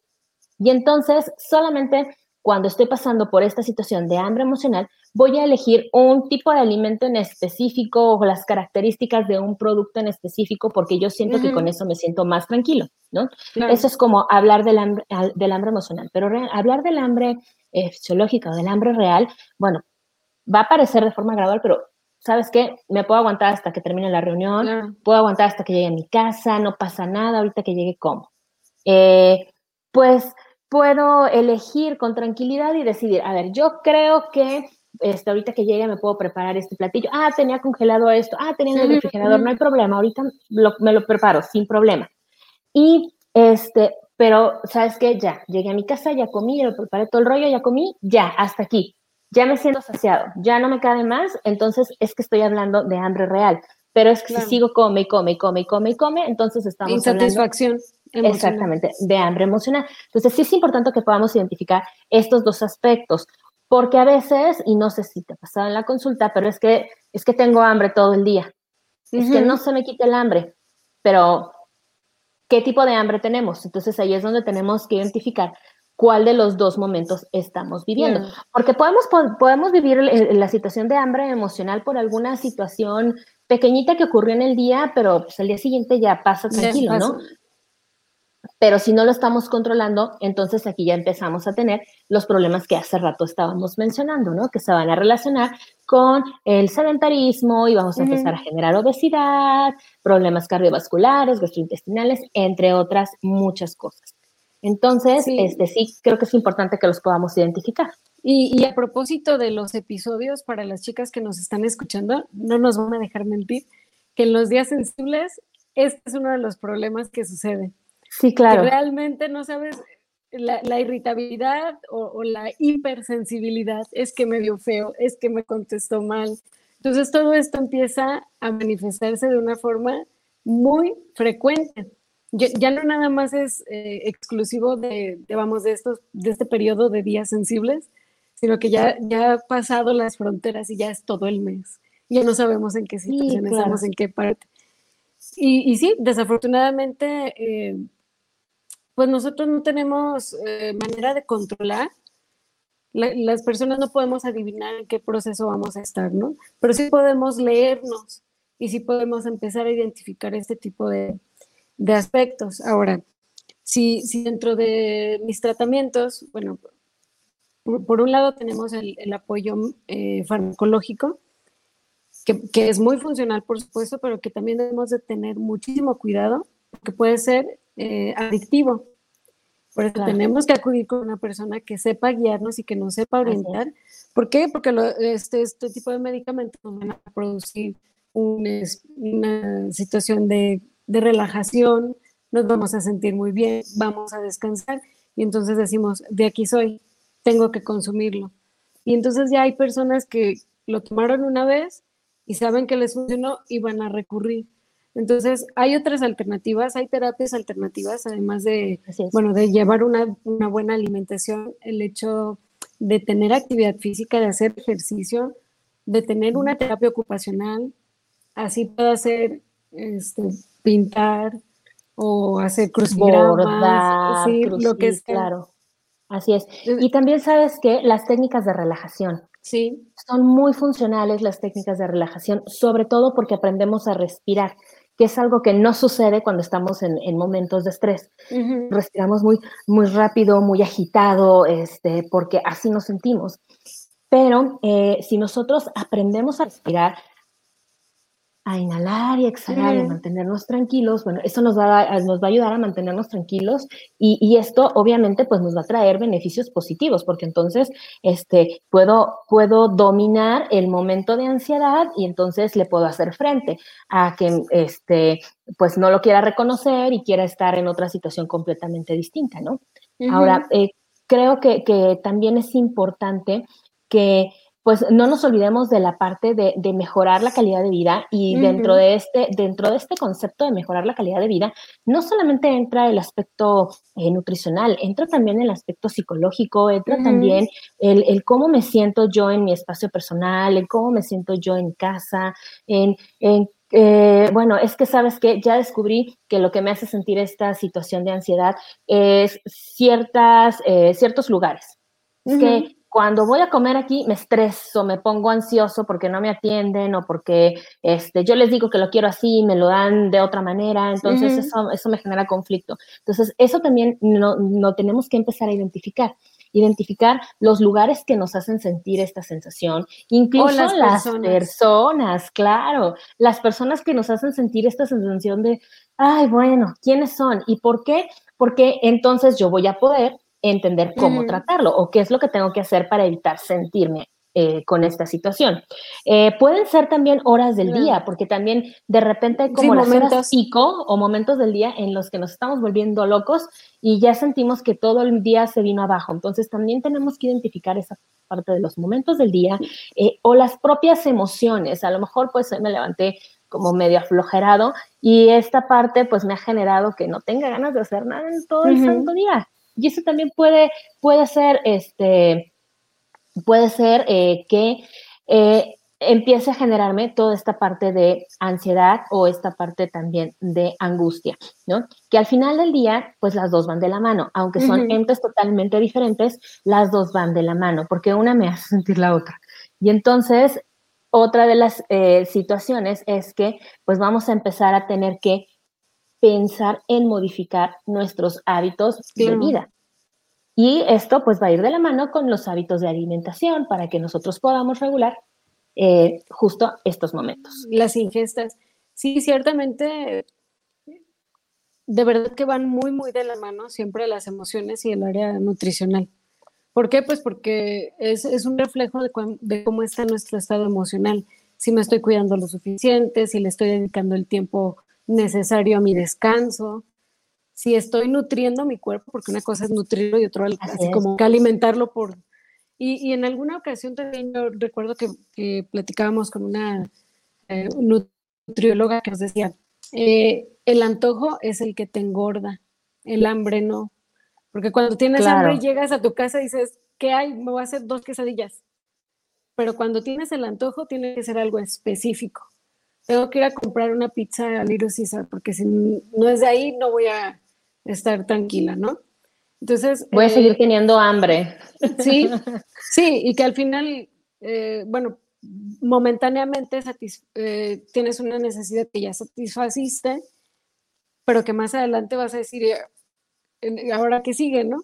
Y entonces, solamente cuando estoy pasando por esta situación de hambre emocional, voy a elegir un tipo de alimento en específico o las características de un producto en específico porque yo siento que con eso me siento más tranquilo, ¿no? Claro. Eso es como hablar del hambre, del hambre emocional, pero re- hablar del hambre eh, fisiológica o del hambre real, bueno, va a aparecer de forma gradual, pero ¿sabes qué? Me puedo aguantar hasta que termine la reunión, Claro. puedo aguantar hasta que llegue a mi casa, no pasa nada, ahorita que llegue como. Eh, pues puedo elegir con tranquilidad y decidir, a ver, yo creo que este, ahorita que llegue me puedo preparar este platillo. Ah, tenía congelado esto. Ah, tenía en el refrigerador. No hay problema. Ahorita lo- me lo preparo sin problema. Y este, pero sabes qué, ya llegué a mi casa, ya comí, ya lo preparé todo el rollo, ya comí, ya hasta aquí. Ya me siento saciado, ya no me cabe más. Entonces es que estoy hablando de hambre real. Pero es que Claro. si sigo come y come y come y come y come, entonces estamos hablando Insatisfacción emocional. Exactamente, de hambre emocional. Entonces, sí es importante que podamos identificar estos dos aspectos, porque a veces, y no sé si te ha pasado en la consulta, pero es que, es que tengo hambre todo el día. Es que no se me quita el hambre, pero ¿qué tipo de hambre tenemos? Entonces ahí es donde tenemos que identificar cuál de los dos momentos estamos viviendo. Porque podemos, po- podemos vivir la situación de hambre emocional por alguna situación pequeñita que ocurrió en el día, pero pues, al día siguiente ya pasa tranquilo, ¿no? Pero si no lo estamos controlando, entonces aquí ya empezamos a tener los problemas que hace rato estábamos mencionando, ¿no? Que se van a relacionar con el sedentarismo y vamos a empezar a generar obesidad, problemas cardiovasculares, gastrointestinales, entre otras muchas cosas. Entonces, Sí. este sí, creo que es importante que los podamos identificar. Y, y a propósito de los episodios, para las chicas que nos están escuchando, no nos van a dejar mentir que en los días sensibles, este es uno de los problemas que sucede. Sí, claro. Que realmente no sabes la, la irritabilidad o, o la hipersensibilidad, es que me vio feo, es que me contestó mal. Entonces todo esto empieza a manifestarse de una forma muy frecuente. Ya, ya no nada más es eh, exclusivo de, de, vamos, de, estos, de este periodo de días sensibles, sino que ya, ya ha pasado las fronteras y ya es todo el mes. Ya no sabemos en qué situación claro. estamos, en qué parte. Y, y sí, desafortunadamente, eh, pues nosotros no tenemos eh, manera de controlar. La, las personas no podemos adivinar en qué proceso vamos a estar, ¿no? Pero sí podemos leernos y sí podemos empezar a identificar este tipo de, de aspectos. Ahora, si, si, dentro de mis tratamientos, bueno, por, un lado tenemos el, el apoyo eh, farmacológico, que, que, es muy funcional, por supuesto, pero que también debemos de tener muchísimo cuidado, porque puede ser eh, adictivo. Por eso claro. tenemos que acudir con una persona que sepa guiarnos y que nos sepa orientar. ¿Por qué? Porque lo, este, este tipo de medicamentos van a producir un, una situación de, de relajación, nos vamos a sentir muy bien, vamos a descansar y entonces decimos, de aquí soy, tengo que consumirlo. Y entonces ya hay personas que lo tomaron una vez y saben que les funcionó y van a recurrir. Entonces, hay otras alternativas, hay terapias alternativas, además de, bueno, de llevar una, una, buena alimentación, el hecho de tener actividad física, de hacer ejercicio, de tener una terapia ocupacional, así puede hacer este, pintar o hacer crucigramas, sí, lo que es claro. Así es. Y también sabes que las técnicas de relajación. Sí. Son muy funcionales las técnicas de relajación, sobre todo porque aprendemos a respirar, que es algo que no sucede cuando estamos en, en momentos de estrés. Uh -huh. Respiramos muy, muy rápido, muy agitado, este, porque así nos sentimos. Pero eh, si nosotros aprendemos a respirar, a inhalar y exhalar, y a mantenernos tranquilos, bueno, eso nos va a, nos va a ayudar a mantenernos tranquilos y, y, esto obviamente pues nos va a traer beneficios positivos, porque entonces este, puedo, puedo dominar el momento de ansiedad y entonces le puedo hacer frente a que este, pues no lo quiera reconocer y quiera estar en otra situación completamente distinta, ¿no? Uh -huh. Ahora, eh, creo que, que también es importante que pues no nos olvidemos de la parte de, de mejorar la calidad de vida y uh -huh. dentro, de este, dentro de este concepto de mejorar la calidad de vida, no solamente entra el aspecto eh, nutricional, entra también el aspecto psicológico, entra uh -huh. también el, el, cómo me siento yo en mi espacio personal, el cómo me siento yo en casa, en, en eh, bueno, es que sabes que ya descubrí que lo que me hace sentir esta situación de ansiedad es ciertas, eh, ciertos lugares. Es uh -huh. que cuando voy a comer aquí me estreso, me pongo ansioso porque no me atienden o porque este, yo les digo que lo quiero así y me lo dan de otra manera, entonces uh -huh. eso, eso me genera conflicto. Entonces, eso también no, no tenemos que empezar a identificar identificar los lugares que nos hacen sentir esta sensación, incluso las, las personas. personas. claro, las personas que nos hacen sentir esta sensación de, ay, bueno, ¿quiénes son? ¿Y por qué? Porque entonces yo voy a poder entender cómo uh -huh. tratarlo o qué es lo que tengo que hacer para evitar sentirme eh, con esta situación. Eh, pueden ser también horas del día, porque también de repente hay como sí, las momentos. horas pico o momentos del día en los que nos estamos volviendo locos y ya sentimos que todo el día se vino abajo. Entonces también tenemos que identificar esa parte de los momentos del día eh, o las propias emociones. A lo mejor pues me levanté como medio aflojerado y esta parte pues me ha generado que no tenga ganas de hacer nada en todo el uh -huh. santo día. Y eso también puede, puede ser, este, puede ser eh, que eh, empiece a generarme toda esta parte de ansiedad o esta parte también de angustia, ¿no? Que al final del día, pues las dos van de la mano, aunque son entes totalmente diferentes, las dos van de la mano, porque una me hace sentir la otra. Y entonces, otra de las eh, situaciones es que, pues vamos a empezar a tener que pensar en modificar nuestros hábitos de vida. Y esto pues va a ir de la mano con los hábitos de alimentación para que nosotros podamos regular eh, justo estos momentos. Las ingestas. Sí, ciertamente, de verdad que van muy, muy de la mano siempre las emociones y el área nutricional. ¿Por qué? Pues porque es, es un reflejo de, de, cómo está nuestro estado emocional. Si me estoy cuidando lo suficiente, si le estoy dedicando el tiempo necesario a mi descanso, si estoy nutriendo mi cuerpo, porque una cosa es nutrirlo y otra así, como que alimentarlo por... Y, y, en alguna ocasión también yo recuerdo que, que platicábamos con una eh, nutrióloga que nos decía, eh, el antojo es el que te engorda, el hambre no. Porque cuando tienes hambre y llegas a tu casa y dices, ¿qué hay? Me voy a hacer dos quesadillas. Pero cuando tienes el antojo tiene que ser algo específico. Tengo que ir a comprar una pizza a Little Caesar porque si no es de ahí no voy a estar tranquila, ¿no? Entonces... Voy a seguir eh, teniendo hambre. Sí, sí, y que al final, eh, bueno, momentáneamente eh, tienes una necesidad que ya satisfaciste, pero que más adelante vas a decir, ahora qué sigue, ¿no?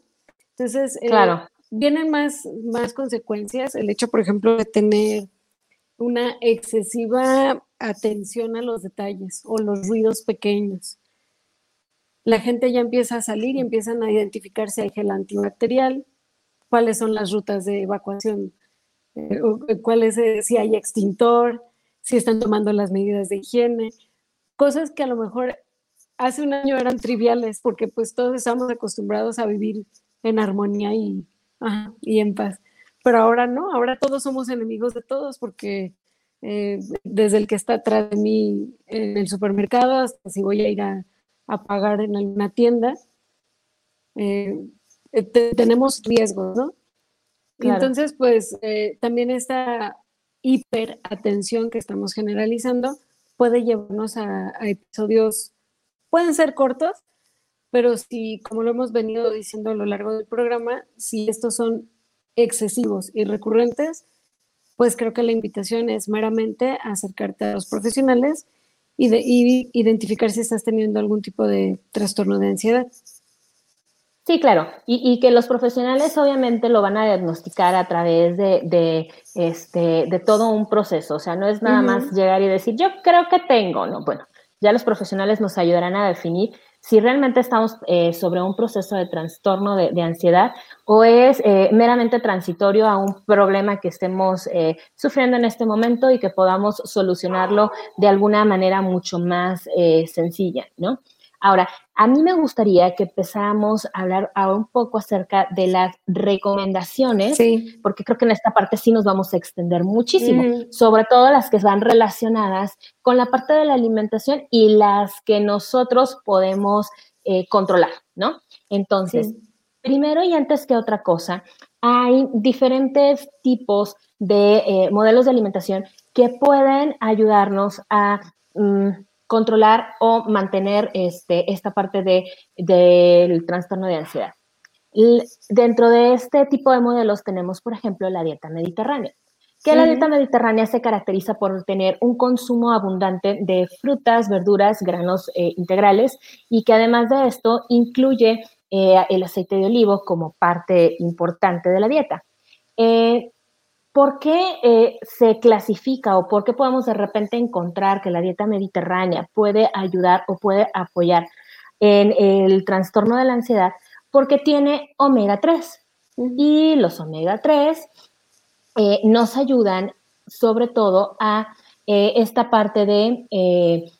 Entonces, claro. vienen más, más consecuencias. El hecho, por ejemplo, de tener una excesiva atención a los detalles o los ruidos pequeños la gente ya empieza a salir y empiezan a identificar si hay gel antibacterial, cuáles son las rutas de evacuación, eh, eh, cuáles, eh, si hay extintor, si están tomando las medidas de higiene, cosas que a lo mejor hace un año eran triviales porque pues todos estamos acostumbrados a vivir en armonía y, y en paz. Pero ahora no, ahora todos somos enemigos de todos porque desde el que está atrás de mí en el supermercado hasta si voy a ir a, a pagar en alguna tienda, eh, eh, tenemos riesgos, ¿no? Entonces, pues eh, también esta hiperatención que estamos generalizando puede llevarnos a, episodios, pueden ser cortos, pero si, como lo hemos venido diciendo a lo largo del programa, si estos son excesivos y recurrentes, pues creo que la invitación es meramente acercarte a los profesionales y, de, identificar si estás teniendo algún tipo de trastorno de ansiedad. Sí, claro, y, que los profesionales obviamente lo van a diagnosticar a través de, este, de todo un proceso, o sea, no es nada más llegar y decir, yo creo que tengo, no, bueno, ya los profesionales nos ayudarán a definir si realmente estamos eh, sobre un proceso de trastorno de, ansiedad o es eh, meramente transitorio a un problema que estemos eh, sufriendo en este momento y que podamos solucionarlo de alguna manera mucho más sencilla, ¿no? Ahora, a mí me gustaría que empezáramos a hablar un poco acerca de las recomendaciones, porque creo que en esta parte sí nos vamos a extender muchísimo, mm. sobre todo las que van relacionadas con la parte de la alimentación y las que nosotros podemos eh, controlar, ¿no? Entonces, primero y antes que otra cosa, hay diferentes tipos de eh, modelos de alimentación que pueden ayudarnos a... Mm, controlar o mantener este, esta parte de, del trastorno de ansiedad. dentro de este tipo de modelos tenemos, por ejemplo, la dieta mediterránea, que la dieta mediterránea se caracteriza por tener un consumo abundante de frutas, verduras, granos eh, integrales y que además de esto incluye eh, el aceite de olivo como parte importante de la dieta. Eh, ¿Por qué eh, se clasifica o por qué podemos de repente encontrar que la dieta mediterránea puede ayudar o puede apoyar en el trastorno de la ansiedad? Porque tiene omega 3 y los omega 3 eh, nos ayudan sobre todo a eh, esta parte de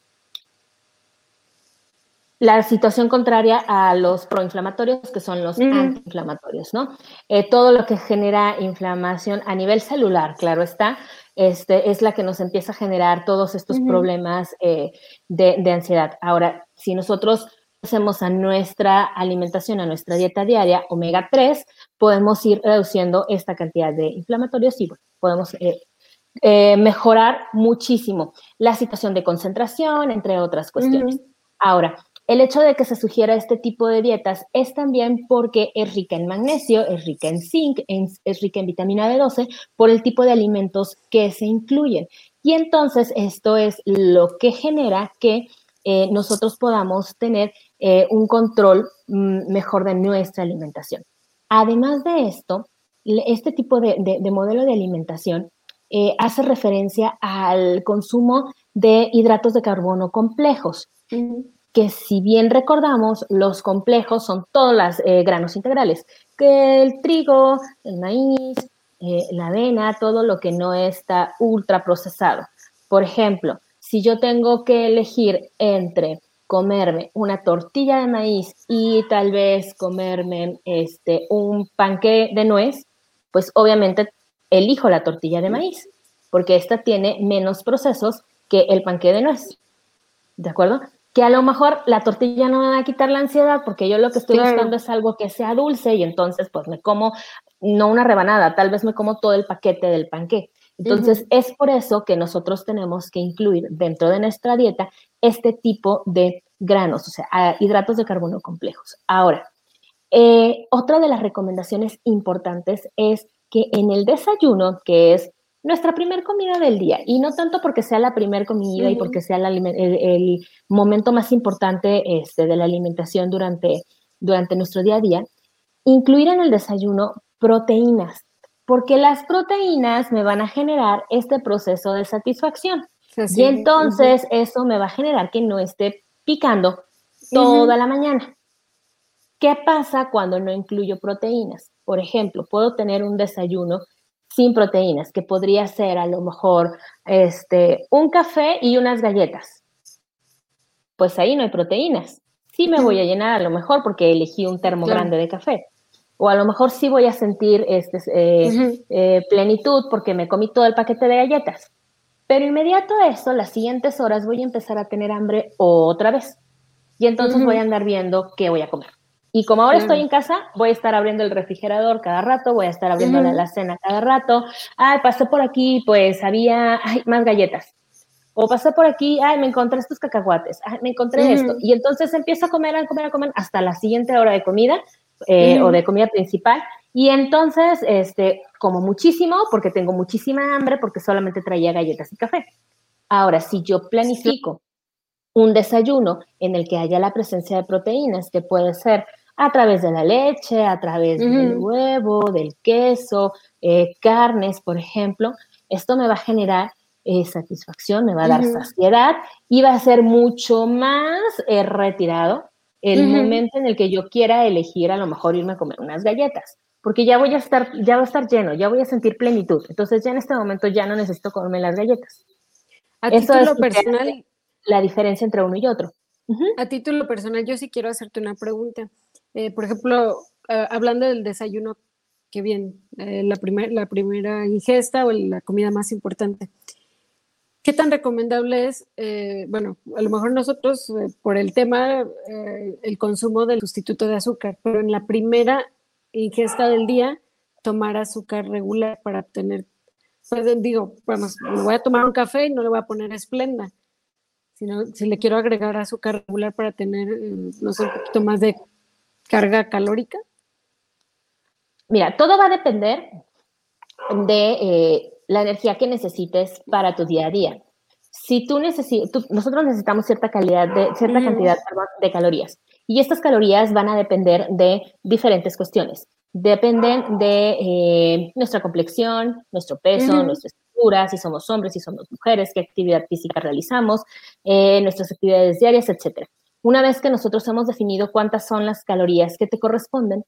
la situación contraria a los proinflamatorios, que son los antiinflamatorios, ¿no? Eh, todo lo que genera inflamación a nivel celular, claro está, este, es la que nos empieza a generar todos estos problemas eh, de, ansiedad. Ahora, si nosotros hacemos a nuestra alimentación, a nuestra dieta diaria, omega 3, podemos ir reduciendo esta cantidad de inflamatorios y podemos eh, eh, mejorar muchísimo la situación de concentración, entre otras cuestiones. Ahora, el hecho de que se sugiera este tipo de dietas es también porque es rica en magnesio, es rica en zinc, es rica en vitamina B12 por el tipo de alimentos que se incluyen. Y entonces esto es lo que genera que eh, nosotros podamos tener eh, un control mm, mejor de nuestra alimentación. Además de esto, este tipo de, modelo de alimentación eh, hace referencia al consumo de hidratos de carbono complejos que si bien recordamos, los complejos son todos los eh, granos integrales, que el trigo, el maíz, eh, la avena, todo lo que no está ultra procesado. Por ejemplo, si yo tengo que elegir entre comerme una tortilla de maíz y tal vez comerme este, un panque de nuez, pues obviamente elijo la tortilla de maíz, porque esta tiene menos procesos que el panque de nuez. ¿De acuerdo? Que a lo mejor la tortilla no me va a quitar la ansiedad porque yo lo que estoy buscando es algo que sea dulce y entonces pues me como no una rebanada, tal vez me como todo el paquete del panqué. Entonces es por eso que nosotros tenemos que incluir dentro de nuestra dieta este tipo de granos, o sea, hidratos de carbono complejos. Ahora, eh, otra de las recomendaciones importantes es que en el desayuno, que es nuestra primer comida del día. Y no tanto porque sea la primer comida y porque sea el, momento más importante este, de la alimentación durante, durante nuestro día a día, incluir en el desayuno proteínas, porque las proteínas me van a generar este proceso de satisfacción. y entonces eso me va a generar que no esté picando toda la mañana. ¿Qué pasa cuando no incluyo proteínas? Por ejemplo, puedo tener un desayuno sin proteínas, que podría ser a lo mejor este, un café y unas galletas. Pues ahí no hay proteínas. Sí me voy a llenar a lo mejor porque elegí un termo grande de café. O a lo mejor sí voy a sentir este, eh, eh, plenitud porque me comí todo el paquete de galletas. Pero inmediato a eso, las siguientes horas voy a empezar a tener hambre otra vez. Y entonces voy a andar viendo qué voy a comer. Y como ahora estoy en casa, voy a estar abriendo el refrigerador cada rato, voy a estar abriendo la cena cada rato. Ay, pasé por aquí, pues había más galletas. O pasé por aquí, ay, me encontré estos cacahuates, ay, me encontré esto. Y entonces empiezo a comer, a comer, a comer hasta la siguiente hora de comida eh, o de comida principal. Y entonces, este, como muchísimo, porque tengo muchísima hambre, porque solamente traía galletas y café. Ahora, si yo planifico un desayuno en el que haya la presencia de proteínas, que puede ser a través de la leche, a través del huevo, del queso, eh, carnes, por ejemplo. Esto me va a generar eh, satisfacción, me va a dar saciedad y va a ser mucho más eh, retirado el momento en el que yo quiera elegir a lo mejor irme a comer unas galletas, porque ya voy a estar, ya va a estar lleno, ya voy a sentir plenitud. Entonces ya en este momento ya no necesito comerme las galletas. A Eso es personal. La diferencia entre uno y otro. A título personal, yo sí quiero hacerte una pregunta. Eh, por ejemplo, ah, hablando del desayuno, que bien, eh, la, la primera ingesta o la comida más importante. ¿Qué tan recomendable es, eh, bueno, a lo mejor nosotros por el tema, el consumo del sustituto de azúcar, pero en la primera ingesta del día, tomar azúcar regular para tener, pues digo, vamos, voy a tomar un café y no le voy a poner esplenda, sino si le quiero agregar azúcar regular para tener, no sé, un poquito más de carga calórica? Mira, todo va a depender de eh, la energía que necesites para tu día a día. Si tú necesitas, nosotros necesitamos cierta calidad de, cierta cantidad de calorías y estas calorías van a depender de diferentes cuestiones. Dependen de eh, nuestra complexión, nuestro peso, nuestra estructura, si somos hombres, si somos mujeres, qué actividad física realizamos, eh, nuestras actividades diarias, etcétera. Una vez que nosotros hemos definido cuántas son las calorías que te corresponden,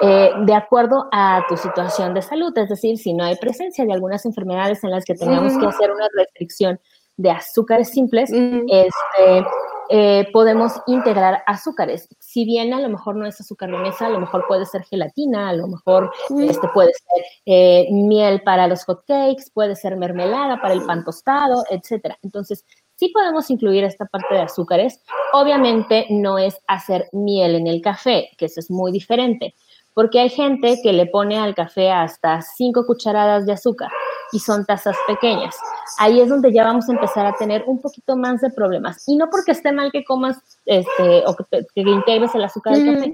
eh, de acuerdo a tu situación de salud, es decir, si no hay presencia de algunas enfermedades en las que tengamos que hacer una restricción de azúcares simples, este, eh, podemos integrar azúcares. Si bien a lo mejor no es azúcar de mesa, a lo mejor puede ser gelatina, a lo mejor este, puede ser eh, miel para los hot cakes, puede ser mermelada para el pan tostado, etc. Entonces, sí podemos incluir esta parte de azúcares. Obviamente no es hacer miel en el café, que eso es muy diferente, porque hay gente que le pone al café hasta cinco cucharadas de azúcar y son tazas pequeñas. Ahí es donde ya vamos a empezar a tener un poquito más de problemas. Y no porque esté mal que comas este, o que, que integres el azúcar del café,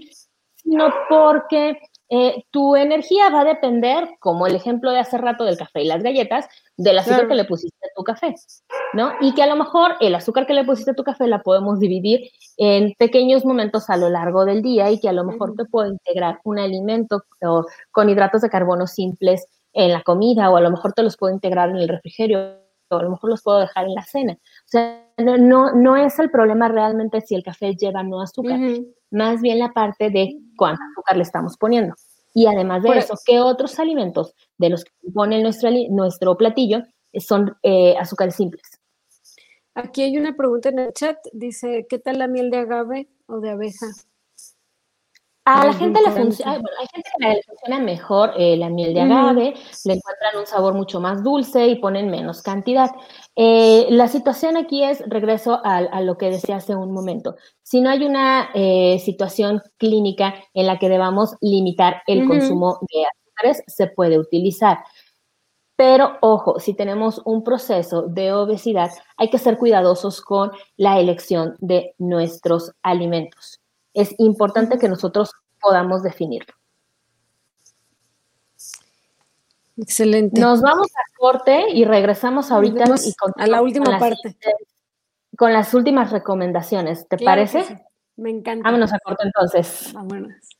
sino porque eh, tu energía va a depender, como el ejemplo de hace rato del café y las galletas, del azúcar que le pusiste a tu café, ¿no? Y que a lo mejor el azúcar que le pusiste a tu café la podemos dividir en pequeños momentos a lo largo del día y que a lo mejor te puede integrar un alimento con hidratos de carbono simples en la comida o a lo mejor te los puedo integrar en el refrigerio o a lo mejor los puedo dejar en la cena. O sea, no, no, es el problema realmente si el café lleva no azúcar, más bien la parte de cuánto azúcar le estamos poniendo. Y además de eso, ¿qué otros alimentos de los que compone nuestro, nuestro platillo son eh, azúcares simples? Aquí hay una pregunta en el chat, dice, ¿qué tal la miel de agave o de abeja? A la gente le funciona, hay gente que le funciona mejor eh, la miel de agave, le encuentran un sabor mucho más dulce y ponen menos cantidad. Eh, la situación aquí es, regreso a, lo que decía hace un momento, si no hay una eh, situación clínica en la que debamos limitar el consumo de azúcares, se puede utilizar. Pero ojo, si tenemos un proceso de obesidad, hay que ser cuidadosos con la elección de nuestros alimentos. Es importante que nosotros podamos definirlo. Excelente. Nos vamos a corte y regresamos ahorita y a la última parte. con las últimas recomendaciones, ¿te parece? Me encanta. Vámonos a corte entonces. Vámonos.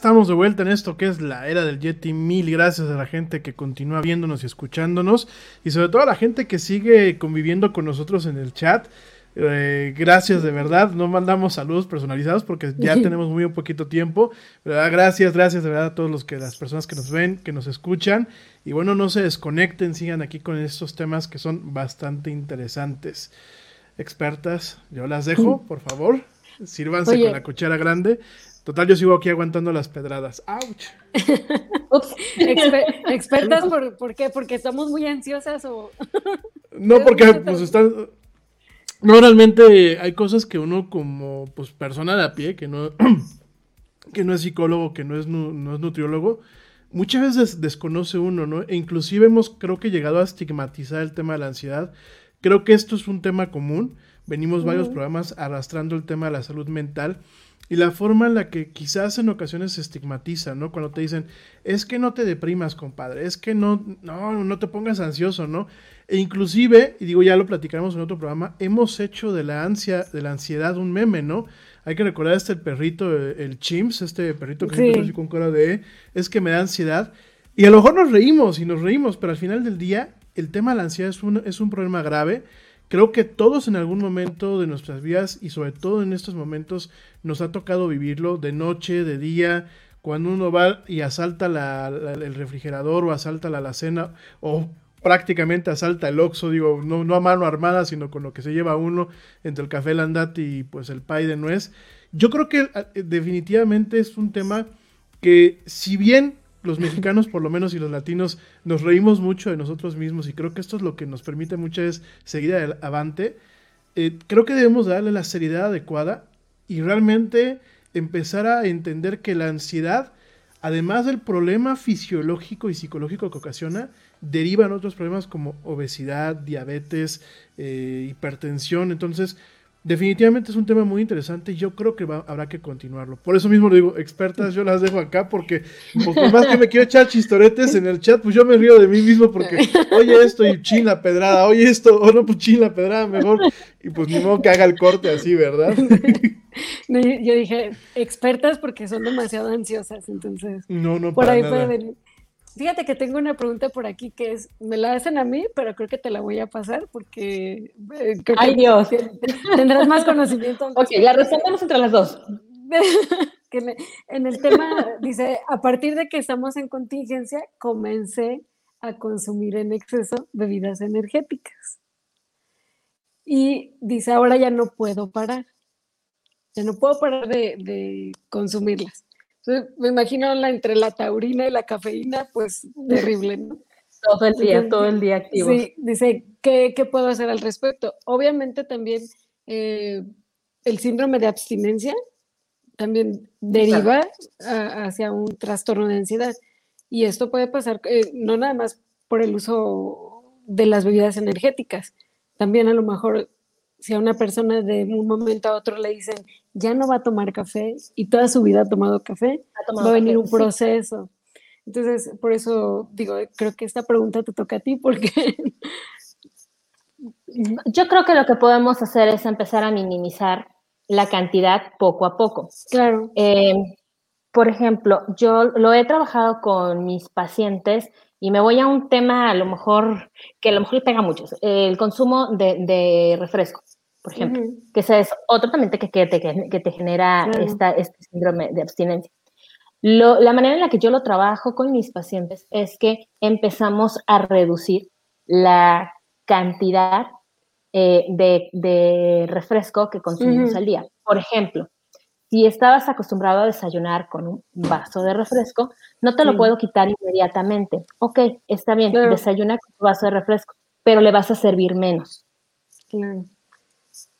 Estamos de vuelta en esto que es la era del Yeti. Mil gracias a la gente que continúa viéndonos y escuchándonos. Y sobre todo a la gente que sigue conviviendo con nosotros en el chat. Eh, gracias de verdad. No mandamos saludos personalizados porque ya tenemos muy poquito tiempo. Gracias, gracias de verdad a todos los que las personas que nos ven, que nos escuchan. Y bueno, no se desconecten, sigan aquí con estos temas que son bastante interesantes. Expertas, yo las dejo, por favor. Sírvanse con la cuchara grande. Total, yo sigo aquí aguantando las pedradas. ¡Auch! ¿Expertas por, qué? ¿Porque estamos muy ansiosas o...? no, porque pues están... No, realmente hay cosas que uno como pues persona de a pie, que no, que no es psicólogo, que no es, no es nutriólogo, muchas veces desconoce uno, ¿no? E inclusive hemos creo que llegado a estigmatizar el tema de la ansiedad. Creo que esto es un tema común. Venimos varios programas arrastrando el tema de la salud mental y la forma en la que quizás en ocasiones se estigmatiza, ¿no? Cuando te dicen, es que no te deprimas, compadre, es que no, no, no te pongas ansioso, ¿no? E inclusive, y digo, ya lo platicamos en otro programa, hemos hecho de la ansia, de la ansiedad un meme, ¿no? Hay que recordar este perrito, el Chimps, este perrito que Sí. siempre así con cara de, "E", es que me da ansiedad. Y a lo mejor nos reímos y nos reímos, pero al final del día, el tema de la ansiedad es un, es un problema grave. Creo que todos en algún momento de nuestras vidas y sobre todo en estos momentos nos ha tocado vivirlo de noche, de día, cuando uno va y asalta la- la- el refrigerador o asalta la alacena o prácticamente asalta el Oxxo, digo, no, no a mano armada, sino con lo que se lleva uno entre el café Landati y pues el pay de nuez. Yo creo que eh, definitivamente es un tema que si bien los mexicanos por lo menos y los latinos nos reímos mucho de nosotros mismos y creo que esto es lo que nos permite muchas veces seguir avante, eh, creo que debemos darle la seriedad adecuada y realmente empezar a entender que la ansiedad, además del problema fisiológico y psicológico que ocasiona, derivan otros problemas como obesidad, diabetes, eh, hipertensión. Entonces, definitivamente es un tema muy interesante y yo creo que va- habrá que continuarlo. Por eso mismo lo digo, expertas, yo las dejo acá porque pues, por más que me quiero echar chistoretes en el chat, pues yo me río de mí mismo porque oye esto y chin la pedrada, oye esto, o no, pues chin la pedrada mejor. Y pues ni modo que haga el corte así, ¿verdad? Yo yo dije expertas porque son demasiado ansiosas, entonces No, no, por para ahí nada. puede venir. Fíjate que tengo una pregunta por aquí que es, me la hacen a mí, pero creo que te la voy a pasar porque eh, creo Ay, que Dios. te- tendrás más conocimiento. Ok, la respondemos entre las dos. que en el tema dice, a partir de que estamos en contingencia, comencé a consumir en exceso bebidas energéticas. Y dice, ahora ya no puedo parar. Ya no puedo parar de, de consumirlas. Entonces, me imagino la, entre la taurina y la cafeína, pues terrible, ¿no? Todo el día, todo el día activo. Sí, dice, ¿qué, qué puedo hacer al respecto? Obviamente también eh, el síndrome de abstinencia también deriva a- hacia un trastorno de ansiedad. Y esto puede pasar eh, no nada más por el uso de las bebidas energéticas, también a lo mejor si a una persona de un momento a otro le dicen, ya no va a tomar café y toda su vida ha tomado café, Ha tomado va a venir café, un sí. proceso. Entonces, por eso digo, creo que esta pregunta te toca a ti porque Yo creo que lo que podemos hacer es empezar a minimizar la cantidad poco a poco. Claro. Eh, por ejemplo, yo lo he trabajado con mis pacientes y me voy a un tema a lo mejor que a lo mejor le pega a muchos, el consumo de, de refresco, por ejemplo, Ujú. que ese es otro también que, que te, que te genera Claro. esta, este síndrome de abstinencia. Lo- la manera en la que yo lo trabajo con mis pacientes es que empezamos a reducir la cantidad eh, de, de refresco que consumimos Ujú. al día. Por ejemplo, si estabas acostumbrado a desayunar con un vaso de refresco, no te lo puedo quitar inmediatamente. Ok, está bien, desayuna con tu vaso de refresco, pero le vas a servir menos.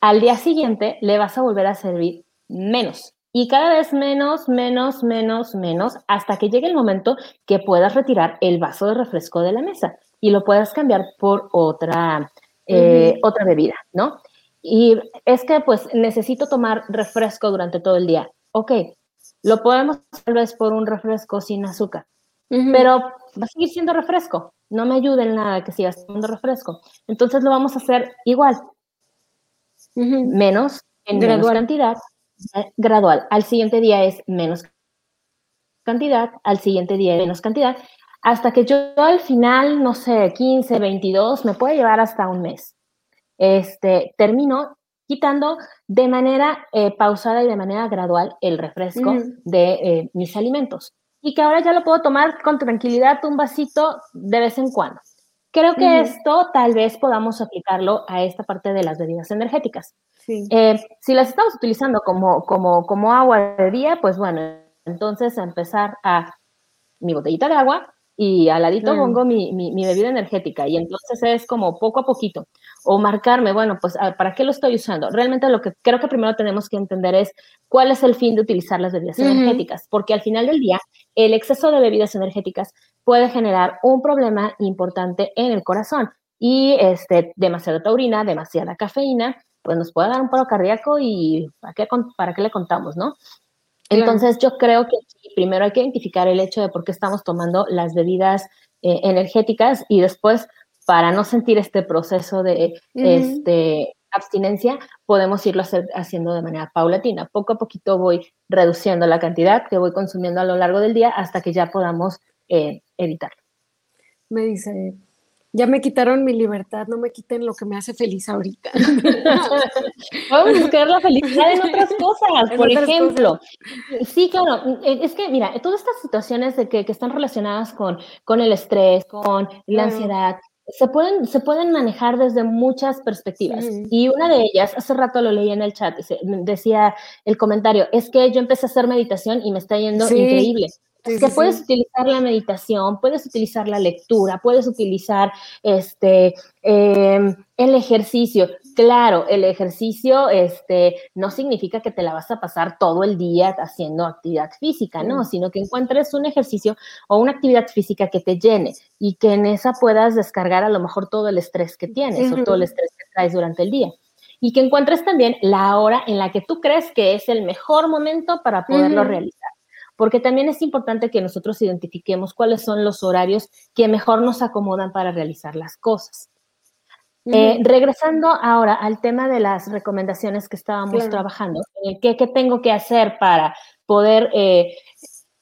Al día siguiente le vas a volver a servir menos. Y cada vez menos, menos, menos, menos, hasta que llegue el momento que puedas retirar el vaso de refresco de la mesa y lo puedas cambiar por otra, eh, otra bebida, ¿no? Y es que pues necesito tomar refresco durante todo el día. Ok, lo podemos tal vez por un refresco sin azúcar, pero va a seguir siendo refresco. No me ayuda en nada que sigas tomando refresco. Entonces lo vamos a hacer igual Menos en menos Gradual. cantidad, eh, gradual. Al siguiente día es menos cantidad, al siguiente día es menos cantidad, hasta que yo al final, no sé, 15, 22, me puede llevar hasta un mes. Este, termino quitando de manera eh, pausada y de manera gradual el refresco Ujú. de eh, mis alimentos. Y que ahora ya lo puedo tomar con tranquilidad, un vasito de vez en cuando. Creo que Ujú. esto tal vez podamos aplicarlo a esta parte de las bebidas energéticas. Sí. Eh, si las estamos utilizando como, como, como agua de día, pues bueno, entonces empezar a mi botellita de agua y al ladito Claro. pongo mi, mi, mi bebida energética y entonces es como poco a poquito. O marcarme, bueno, pues ah, ¿para qué lo estoy usando? Realmente lo que creo que primero tenemos que entender es cuál es el fin de utilizar las bebidas Ujú. energéticas, porque al final del día el exceso de bebidas energéticas puede generar un problema importante en el corazón y este, demasiada taurina, demasiada cafeína, pues nos puede dar un paro cardíaco y ¿para qué, para qué le contamos, no? Entonces yo creo que primero hay que identificar el hecho de por qué estamos tomando las bebidas eh, energéticas y después para no sentir este proceso de este, abstinencia, podemos irlo haciendo de manera paulatina. Poco a poquito voy reduciendo la cantidad que voy consumiendo a lo largo del día hasta que ya podamos eh, evitarlo. Me dice, ya me quitaron mi libertad, no me quiten lo que me hace feliz ahorita. Vamos a buscar la felicidad en otras cosas, por ejemplo. Sí, claro, es que mira, todas estas situaciones de que, están relacionadas con, con el estrés, con la ansiedad, se pueden, se pueden manejar desde muchas perspectivas. Y una de ellas, hace rato lo leí en el chat, decía el comentario, es que yo empecé a hacer meditación y me está yendo increíble que puedes utilizar la meditación, puedes utilizar la lectura, puedes utilizar este, em, el ejercicio. Claro, el ejercicio este, no significa que te la vas a pasar todo el día haciendo actividad física, ¿no? Sino que encuentres un ejercicio o una actividad física que te llene y que en esa puedas descargar a lo mejor todo el estrés que tienes o todo el estrés que traes durante el día. Y que encuentres también la hora en la que tú crees que es el mejor momento para poderlo realizar porque también es importante que nosotros identifiquemos cuáles son los horarios que mejor nos acomodan para realizar las cosas. Eh, regresando ahora al tema de las recomendaciones que estábamos trabajando, ¿qué, tengo que hacer para poder eh,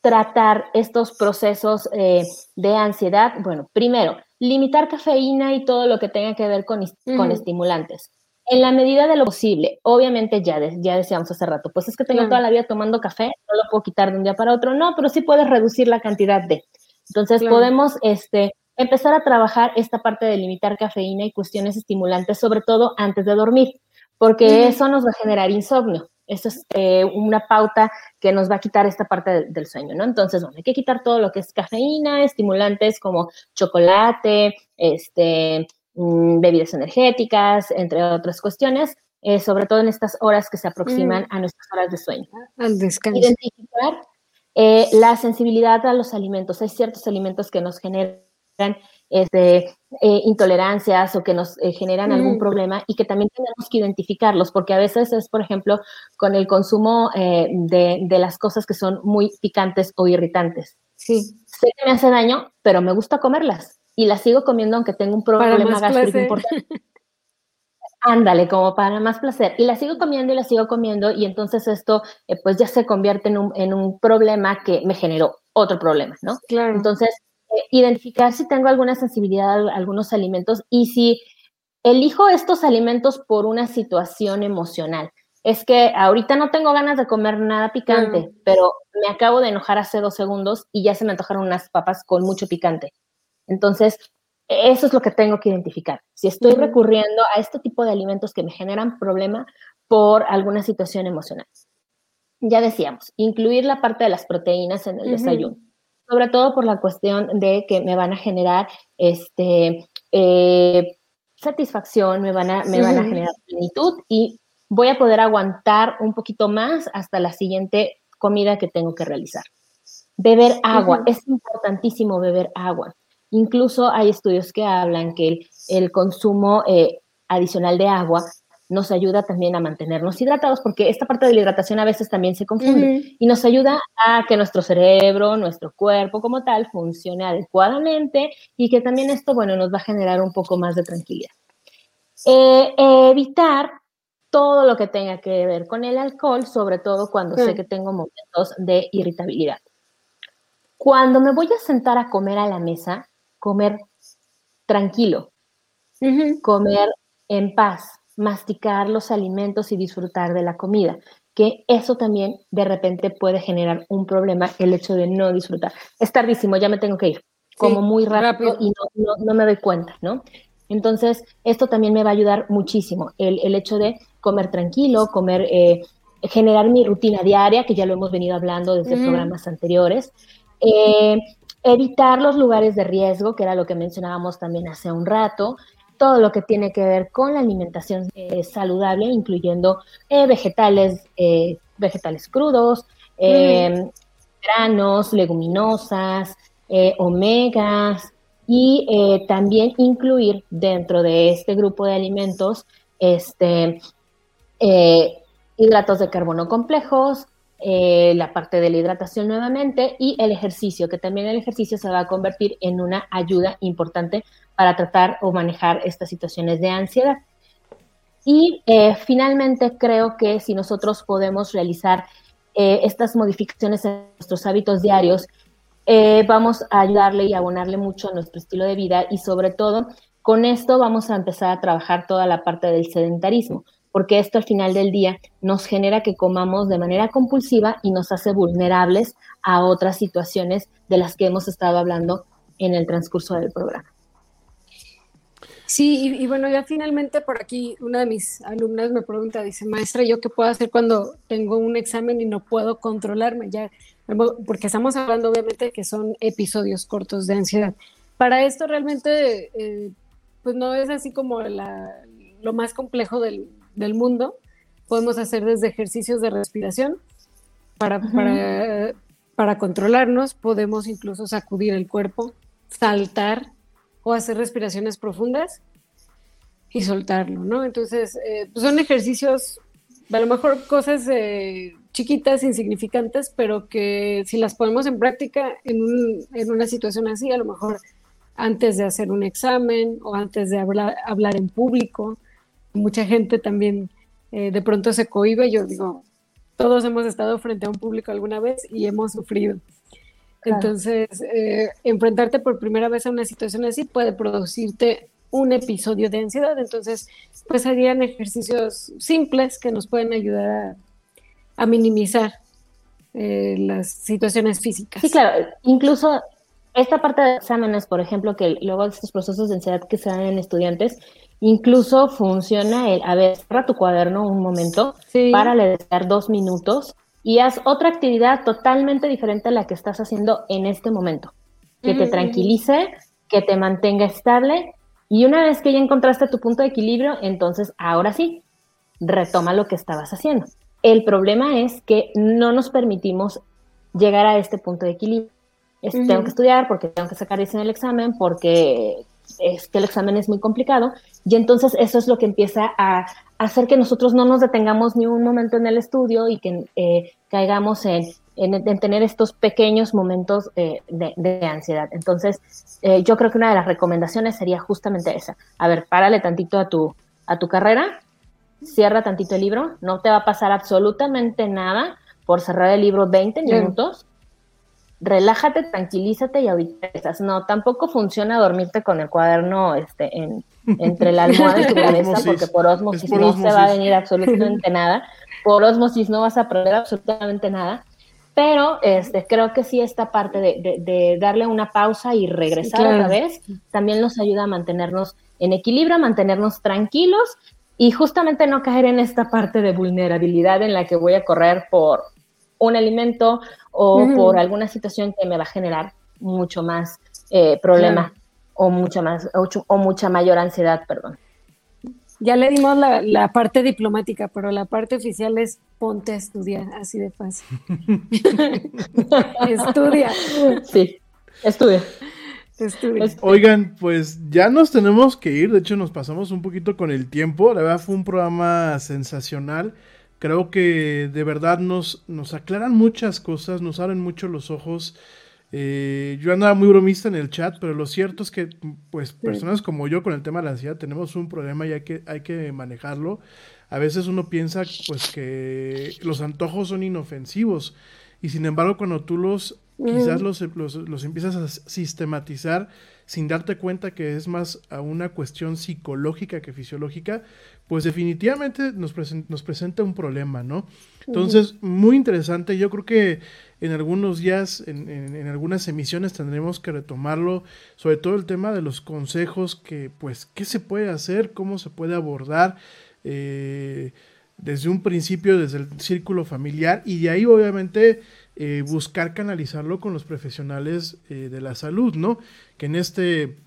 tratar estos procesos eh, de ansiedad? Bueno, primero, limitar cafeína y todo lo que tenga que ver con, con estimulantes en la medida de lo posible, obviamente ya, ya decíamos hace rato, pues es que tengo toda la vida tomando café, no lo puedo quitar de un día para otro, no, pero sí puedes reducir la cantidad de. Entonces podemos este, empezar a trabajar esta parte de limitar cafeína y cuestiones estimulantes, sobre todo antes de dormir, porque eso nos va a generar insomnio. Eso es eh, una pauta que nos va a quitar esta parte del sueño, ¿no? Entonces, bueno, hay que quitar todo lo que es cafeína, estimulantes como chocolate, este, Mm, bebidas energéticas, entre otras cuestiones, eh, sobre todo en estas horas que se aproximan mm. a nuestras horas de sueño. Al descanso. Identificar eh, la sensibilidad a los alimentos. Hay ciertos alimentos que nos generan este, eh, intolerancias o que nos generan algún mm. problema y que también tenemos que identificarlos, porque a veces es, por ejemplo, con el consumo de, de, las cosas que son muy picantes o irritantes. Sí. Sé que me hace daño, pero me gusta comerlas y la sigo comiendo aunque tenga un problema gástrico importante. Ándale, como para más placer. Y la sigo comiendo y la sigo comiendo y entonces esto eh, pues ya se convierte en un, en un, problema que me generó otro problema, ¿no? Claro. Entonces, eh, identificar si tengo alguna sensibilidad a algunos alimentos y si elijo estos alimentos por una situación emocional. Es que ahorita no tengo ganas de comer nada picante, pero me acabo de enojar hace dos segundos y ya se me antojaron unas papas con mucho picante. Entonces, eso es lo que tengo que identificar. Si estoy recurriendo a este tipo de alimentos que me generan problema por alguna situación emocional. Ya decíamos, incluir la parte de las proteínas en el desayuno, sobre todo por la cuestión de que me van a generar este, eh, satisfacción, me van, a, me van a generar plenitud y voy a poder aguantar un poquito más hasta la siguiente comida que tengo que realizar. Beber agua, es importantísimo beber agua. Incluso hay estudios que hablan que el, consumo eh, adicional de agua nos ayuda también a mantenernos hidratados, porque esta parte de la hidratación a veces también se confunde y nos ayuda a que nuestro cerebro, nuestro cuerpo como tal, funcione adecuadamente y que también esto, bueno, nos va a generar un poco más de tranquilidad. Eh, evitar todo lo que tenga que ver con el alcohol, sobre todo cuando sé que tengo momentos de irritabilidad. Cuando me voy a sentar a comer a la mesa, comer tranquilo, comer en paz, masticar los alimentos y disfrutar de la comida, que eso también de repente puede generar un problema, el hecho de no disfrutar. Es tardísimo, ya me tengo que ir, como muy rápido, y no, me doy cuenta, ¿no? Entonces, esto también me va a ayudar muchísimo, el, hecho de comer tranquilo, comer, eh, generar mi rutina diaria, que ya lo hemos venido hablando desde programas anteriores. Eh, evitar los lugares de riesgo, que era lo que mencionábamos también hace un rato, todo lo que tiene que ver con la alimentación eh, saludable, incluyendo eh, vegetales, eh, vegetales crudos, granos, leguminosas, omegas, y también incluir dentro de este grupo de alimentos este, hidratos de carbono complejos, eh, la parte de la hidratación nuevamente y el ejercicio, que también el ejercicio se va a convertir en una ayuda importante para tratar o manejar estas situaciones de ansiedad. Y eh, finalmente creo que si nosotros podemos realizar eh, estas modificaciones en nuestros hábitos diarios, vamos a ayudarle y abonarle mucho a nuestro estilo de vida y sobre todo con esto vamos a empezar a trabajar toda la parte del sedentarismo porque esto al final del día nos genera que comamos de manera compulsiva y nos hace vulnerables a otras situaciones de las que hemos estado hablando en el transcurso del programa. Sí, y, bueno, ya finalmente por aquí una de mis alumnas me pregunta, dice, maestra, ¿yo qué puedo hacer cuando tengo un examen y no puedo controlarme? Ya, porque estamos hablando obviamente que son episodios cortos de ansiedad. Para esto realmente, eh, pues no es así como lo más complejo del, del mundo. Podemos hacer desde ejercicios de respiración para, para, controlarnos, podemos incluso sacudir el cuerpo, saltar o hacer respiraciones profundas y soltarlo, ¿no? Entonces, eh, pues son ejercicios, a lo mejor cosas eh, chiquitas, insignificantes, pero que si las ponemos en práctica en, en, una situación así, a lo mejor antes de hacer un examen o antes de hablar, hablar en público, mucha gente también eh, de pronto se cohibe. Yo digo, todos hemos estado frente a un público alguna vez y hemos sufrido. Entonces, eh, enfrentarte por primera vez a una situación así puede producirte un episodio de ansiedad. Entonces, pues harían ejercicios simples que nos pueden ayudar a, minimizar eh, las situaciones físicas. Sí, claro. Incluso esta parte de exámenes, por ejemplo, que luego de estos procesos de ansiedad que se dan en estudiantes, Incluso funciona el, a ver, cierra tu cuaderno un momento, para leer dos minutos y haz otra actividad totalmente diferente a la que estás haciendo en este momento. Que te tranquilice, que te mantenga estable y una vez que ya encontraste tu punto de equilibrio, entonces ahora sí, retoma lo que estabas haciendo. El problema es que no nos permitimos llegar a este punto de equilibrio. Tengo que estudiar porque tengo que sacar en el examen, porque es que el examen es muy complicado y entonces eso es lo que empieza a hacer que nosotros no nos detengamos ni un momento en el estudio y que eh, caigamos en, en, tener estos pequeños momentos eh, de, ansiedad. Entonces, eh, yo creo que una de las recomendaciones sería justamente esa. A ver, párale tantito a tu, a tu carrera, cierra tantito el libro, no te va a pasar absolutamente nada por cerrar el libro 20 minutos relájate, tranquilízate y ahorita No, tampoco funciona dormirte con el cuaderno este, en, entre la almohada y tu cabeza, porque por osmosis no se va a venir absolutamente nada. Por osmosis no vas a aprender absolutamente nada. Pero este, creo que sí esta parte de, darle una pausa y regresar otra vez también nos ayuda a mantenernos en equilibrio, a mantenernos tranquilos y justamente no caer en esta parte de vulnerabilidad en la que voy a correr por un alimento o por alguna situación que me va a generar mucho más eh, problema o mucha más o, mucha mayor ansiedad, perdón. Ya le dimos la, parte diplomática, pero la parte oficial es ponte a estudiar, así de fácil. estudia. Sí, estudia. Estudia. Oigan, pues ya nos tenemos que ir, de hecho nos pasamos un poquito con el tiempo, la verdad fue un programa sensacional. Creo que de verdad nos, nos aclaran muchas cosas, nos abren mucho los ojos. Eh, yo andaba muy bromista en el chat, pero lo cierto es que, pues, personas como yo con el tema de la ansiedad tenemos un problema y hay que, hay que manejarlo. A veces uno piensa, pues, que los antojos son inofensivos y sin embargo, cuando tú los, quizás los, los, los empiezas a sistematizar, sin darte cuenta que es más a una cuestión psicológica que fisiológica, pues definitivamente nos, nos presenta un problema, ¿no? Entonces, muy interesante. Yo creo que en algunos días, en, en, algunas emisiones tendremos que retomarlo, sobre todo el tema de los consejos que, pues, qué se puede hacer, cómo se puede abordar. Eh, desde un principio, desde el círculo familiar, y de ahí obviamente eh, buscar canalizarlo con los profesionales eh, de la salud, ¿no? Que en este,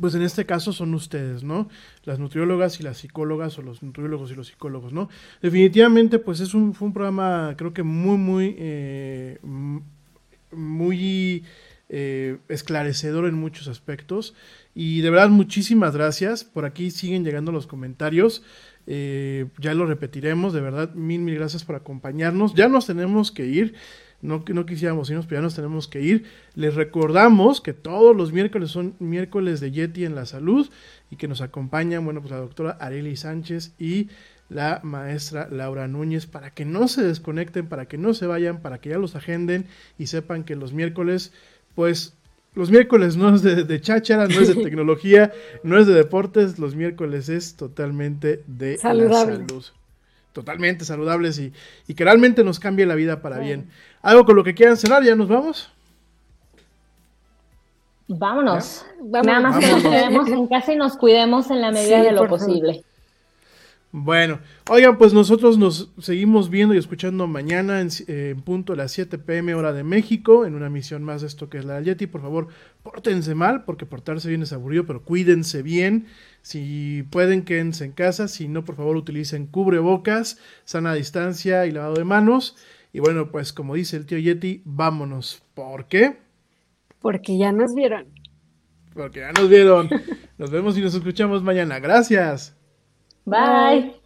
pues en este caso son ustedes, ¿no? Las nutriólogas y las psicólogas o los nutriólogos y los psicólogos, ¿no? Definitivamente, pues es un, fue un programa, creo que muy, muy, eh, muy esclarecedor en muchos aspectos Y de verdad, muchísimas gracias. Por aquí siguen llegando los comentarios. Eh, ya lo repetiremos, de verdad, mil, mil gracias por acompañarnos. Ya nos tenemos que ir. No, no quisiéramos irnos, pero ya nos tenemos que ir. Les recordamos que todos los miércoles son miércoles de Yeti en la salud y que nos acompañan, bueno, pues la doctora Areli Sánchez y la maestra Laura Núñez para que no se desconecten, para que no se vayan, para que ya los agenden y sepan que los miércoles, pues los miércoles no es de, de cháchara, no es de tecnología, no es de deportes, los miércoles es totalmente de Saludable. la salud. Totalmente saludables y, y que realmente nos cambie la vida para bien. ¿Algo con lo que quieran cerrar? ¿Ya nos vamos? Vámonos. Vámonos. Nada más que nos quedemos en casa y nos cuidemos en la medida Sí, de lo posible. Bueno, oigan, pues nosotros nos seguimos viendo y escuchando mañana en, eh, en punto a las 7 pm hora de México, en una misión más de esto que es la Yeti. Por favor, pórtense mal, porque portarse bien es aburrido, pero cuídense bien. Si pueden, quédense en casa. Si no, por favor, utilicen cubrebocas, sana distancia y lavado de manos. Y bueno, pues como dice el tío Yeti, vámonos. ¿Por qué? Porque ya nos vieron. Porque ya nos vieron. Nos vemos y nos escuchamos mañana. Gracias. Bye. ¡Oye,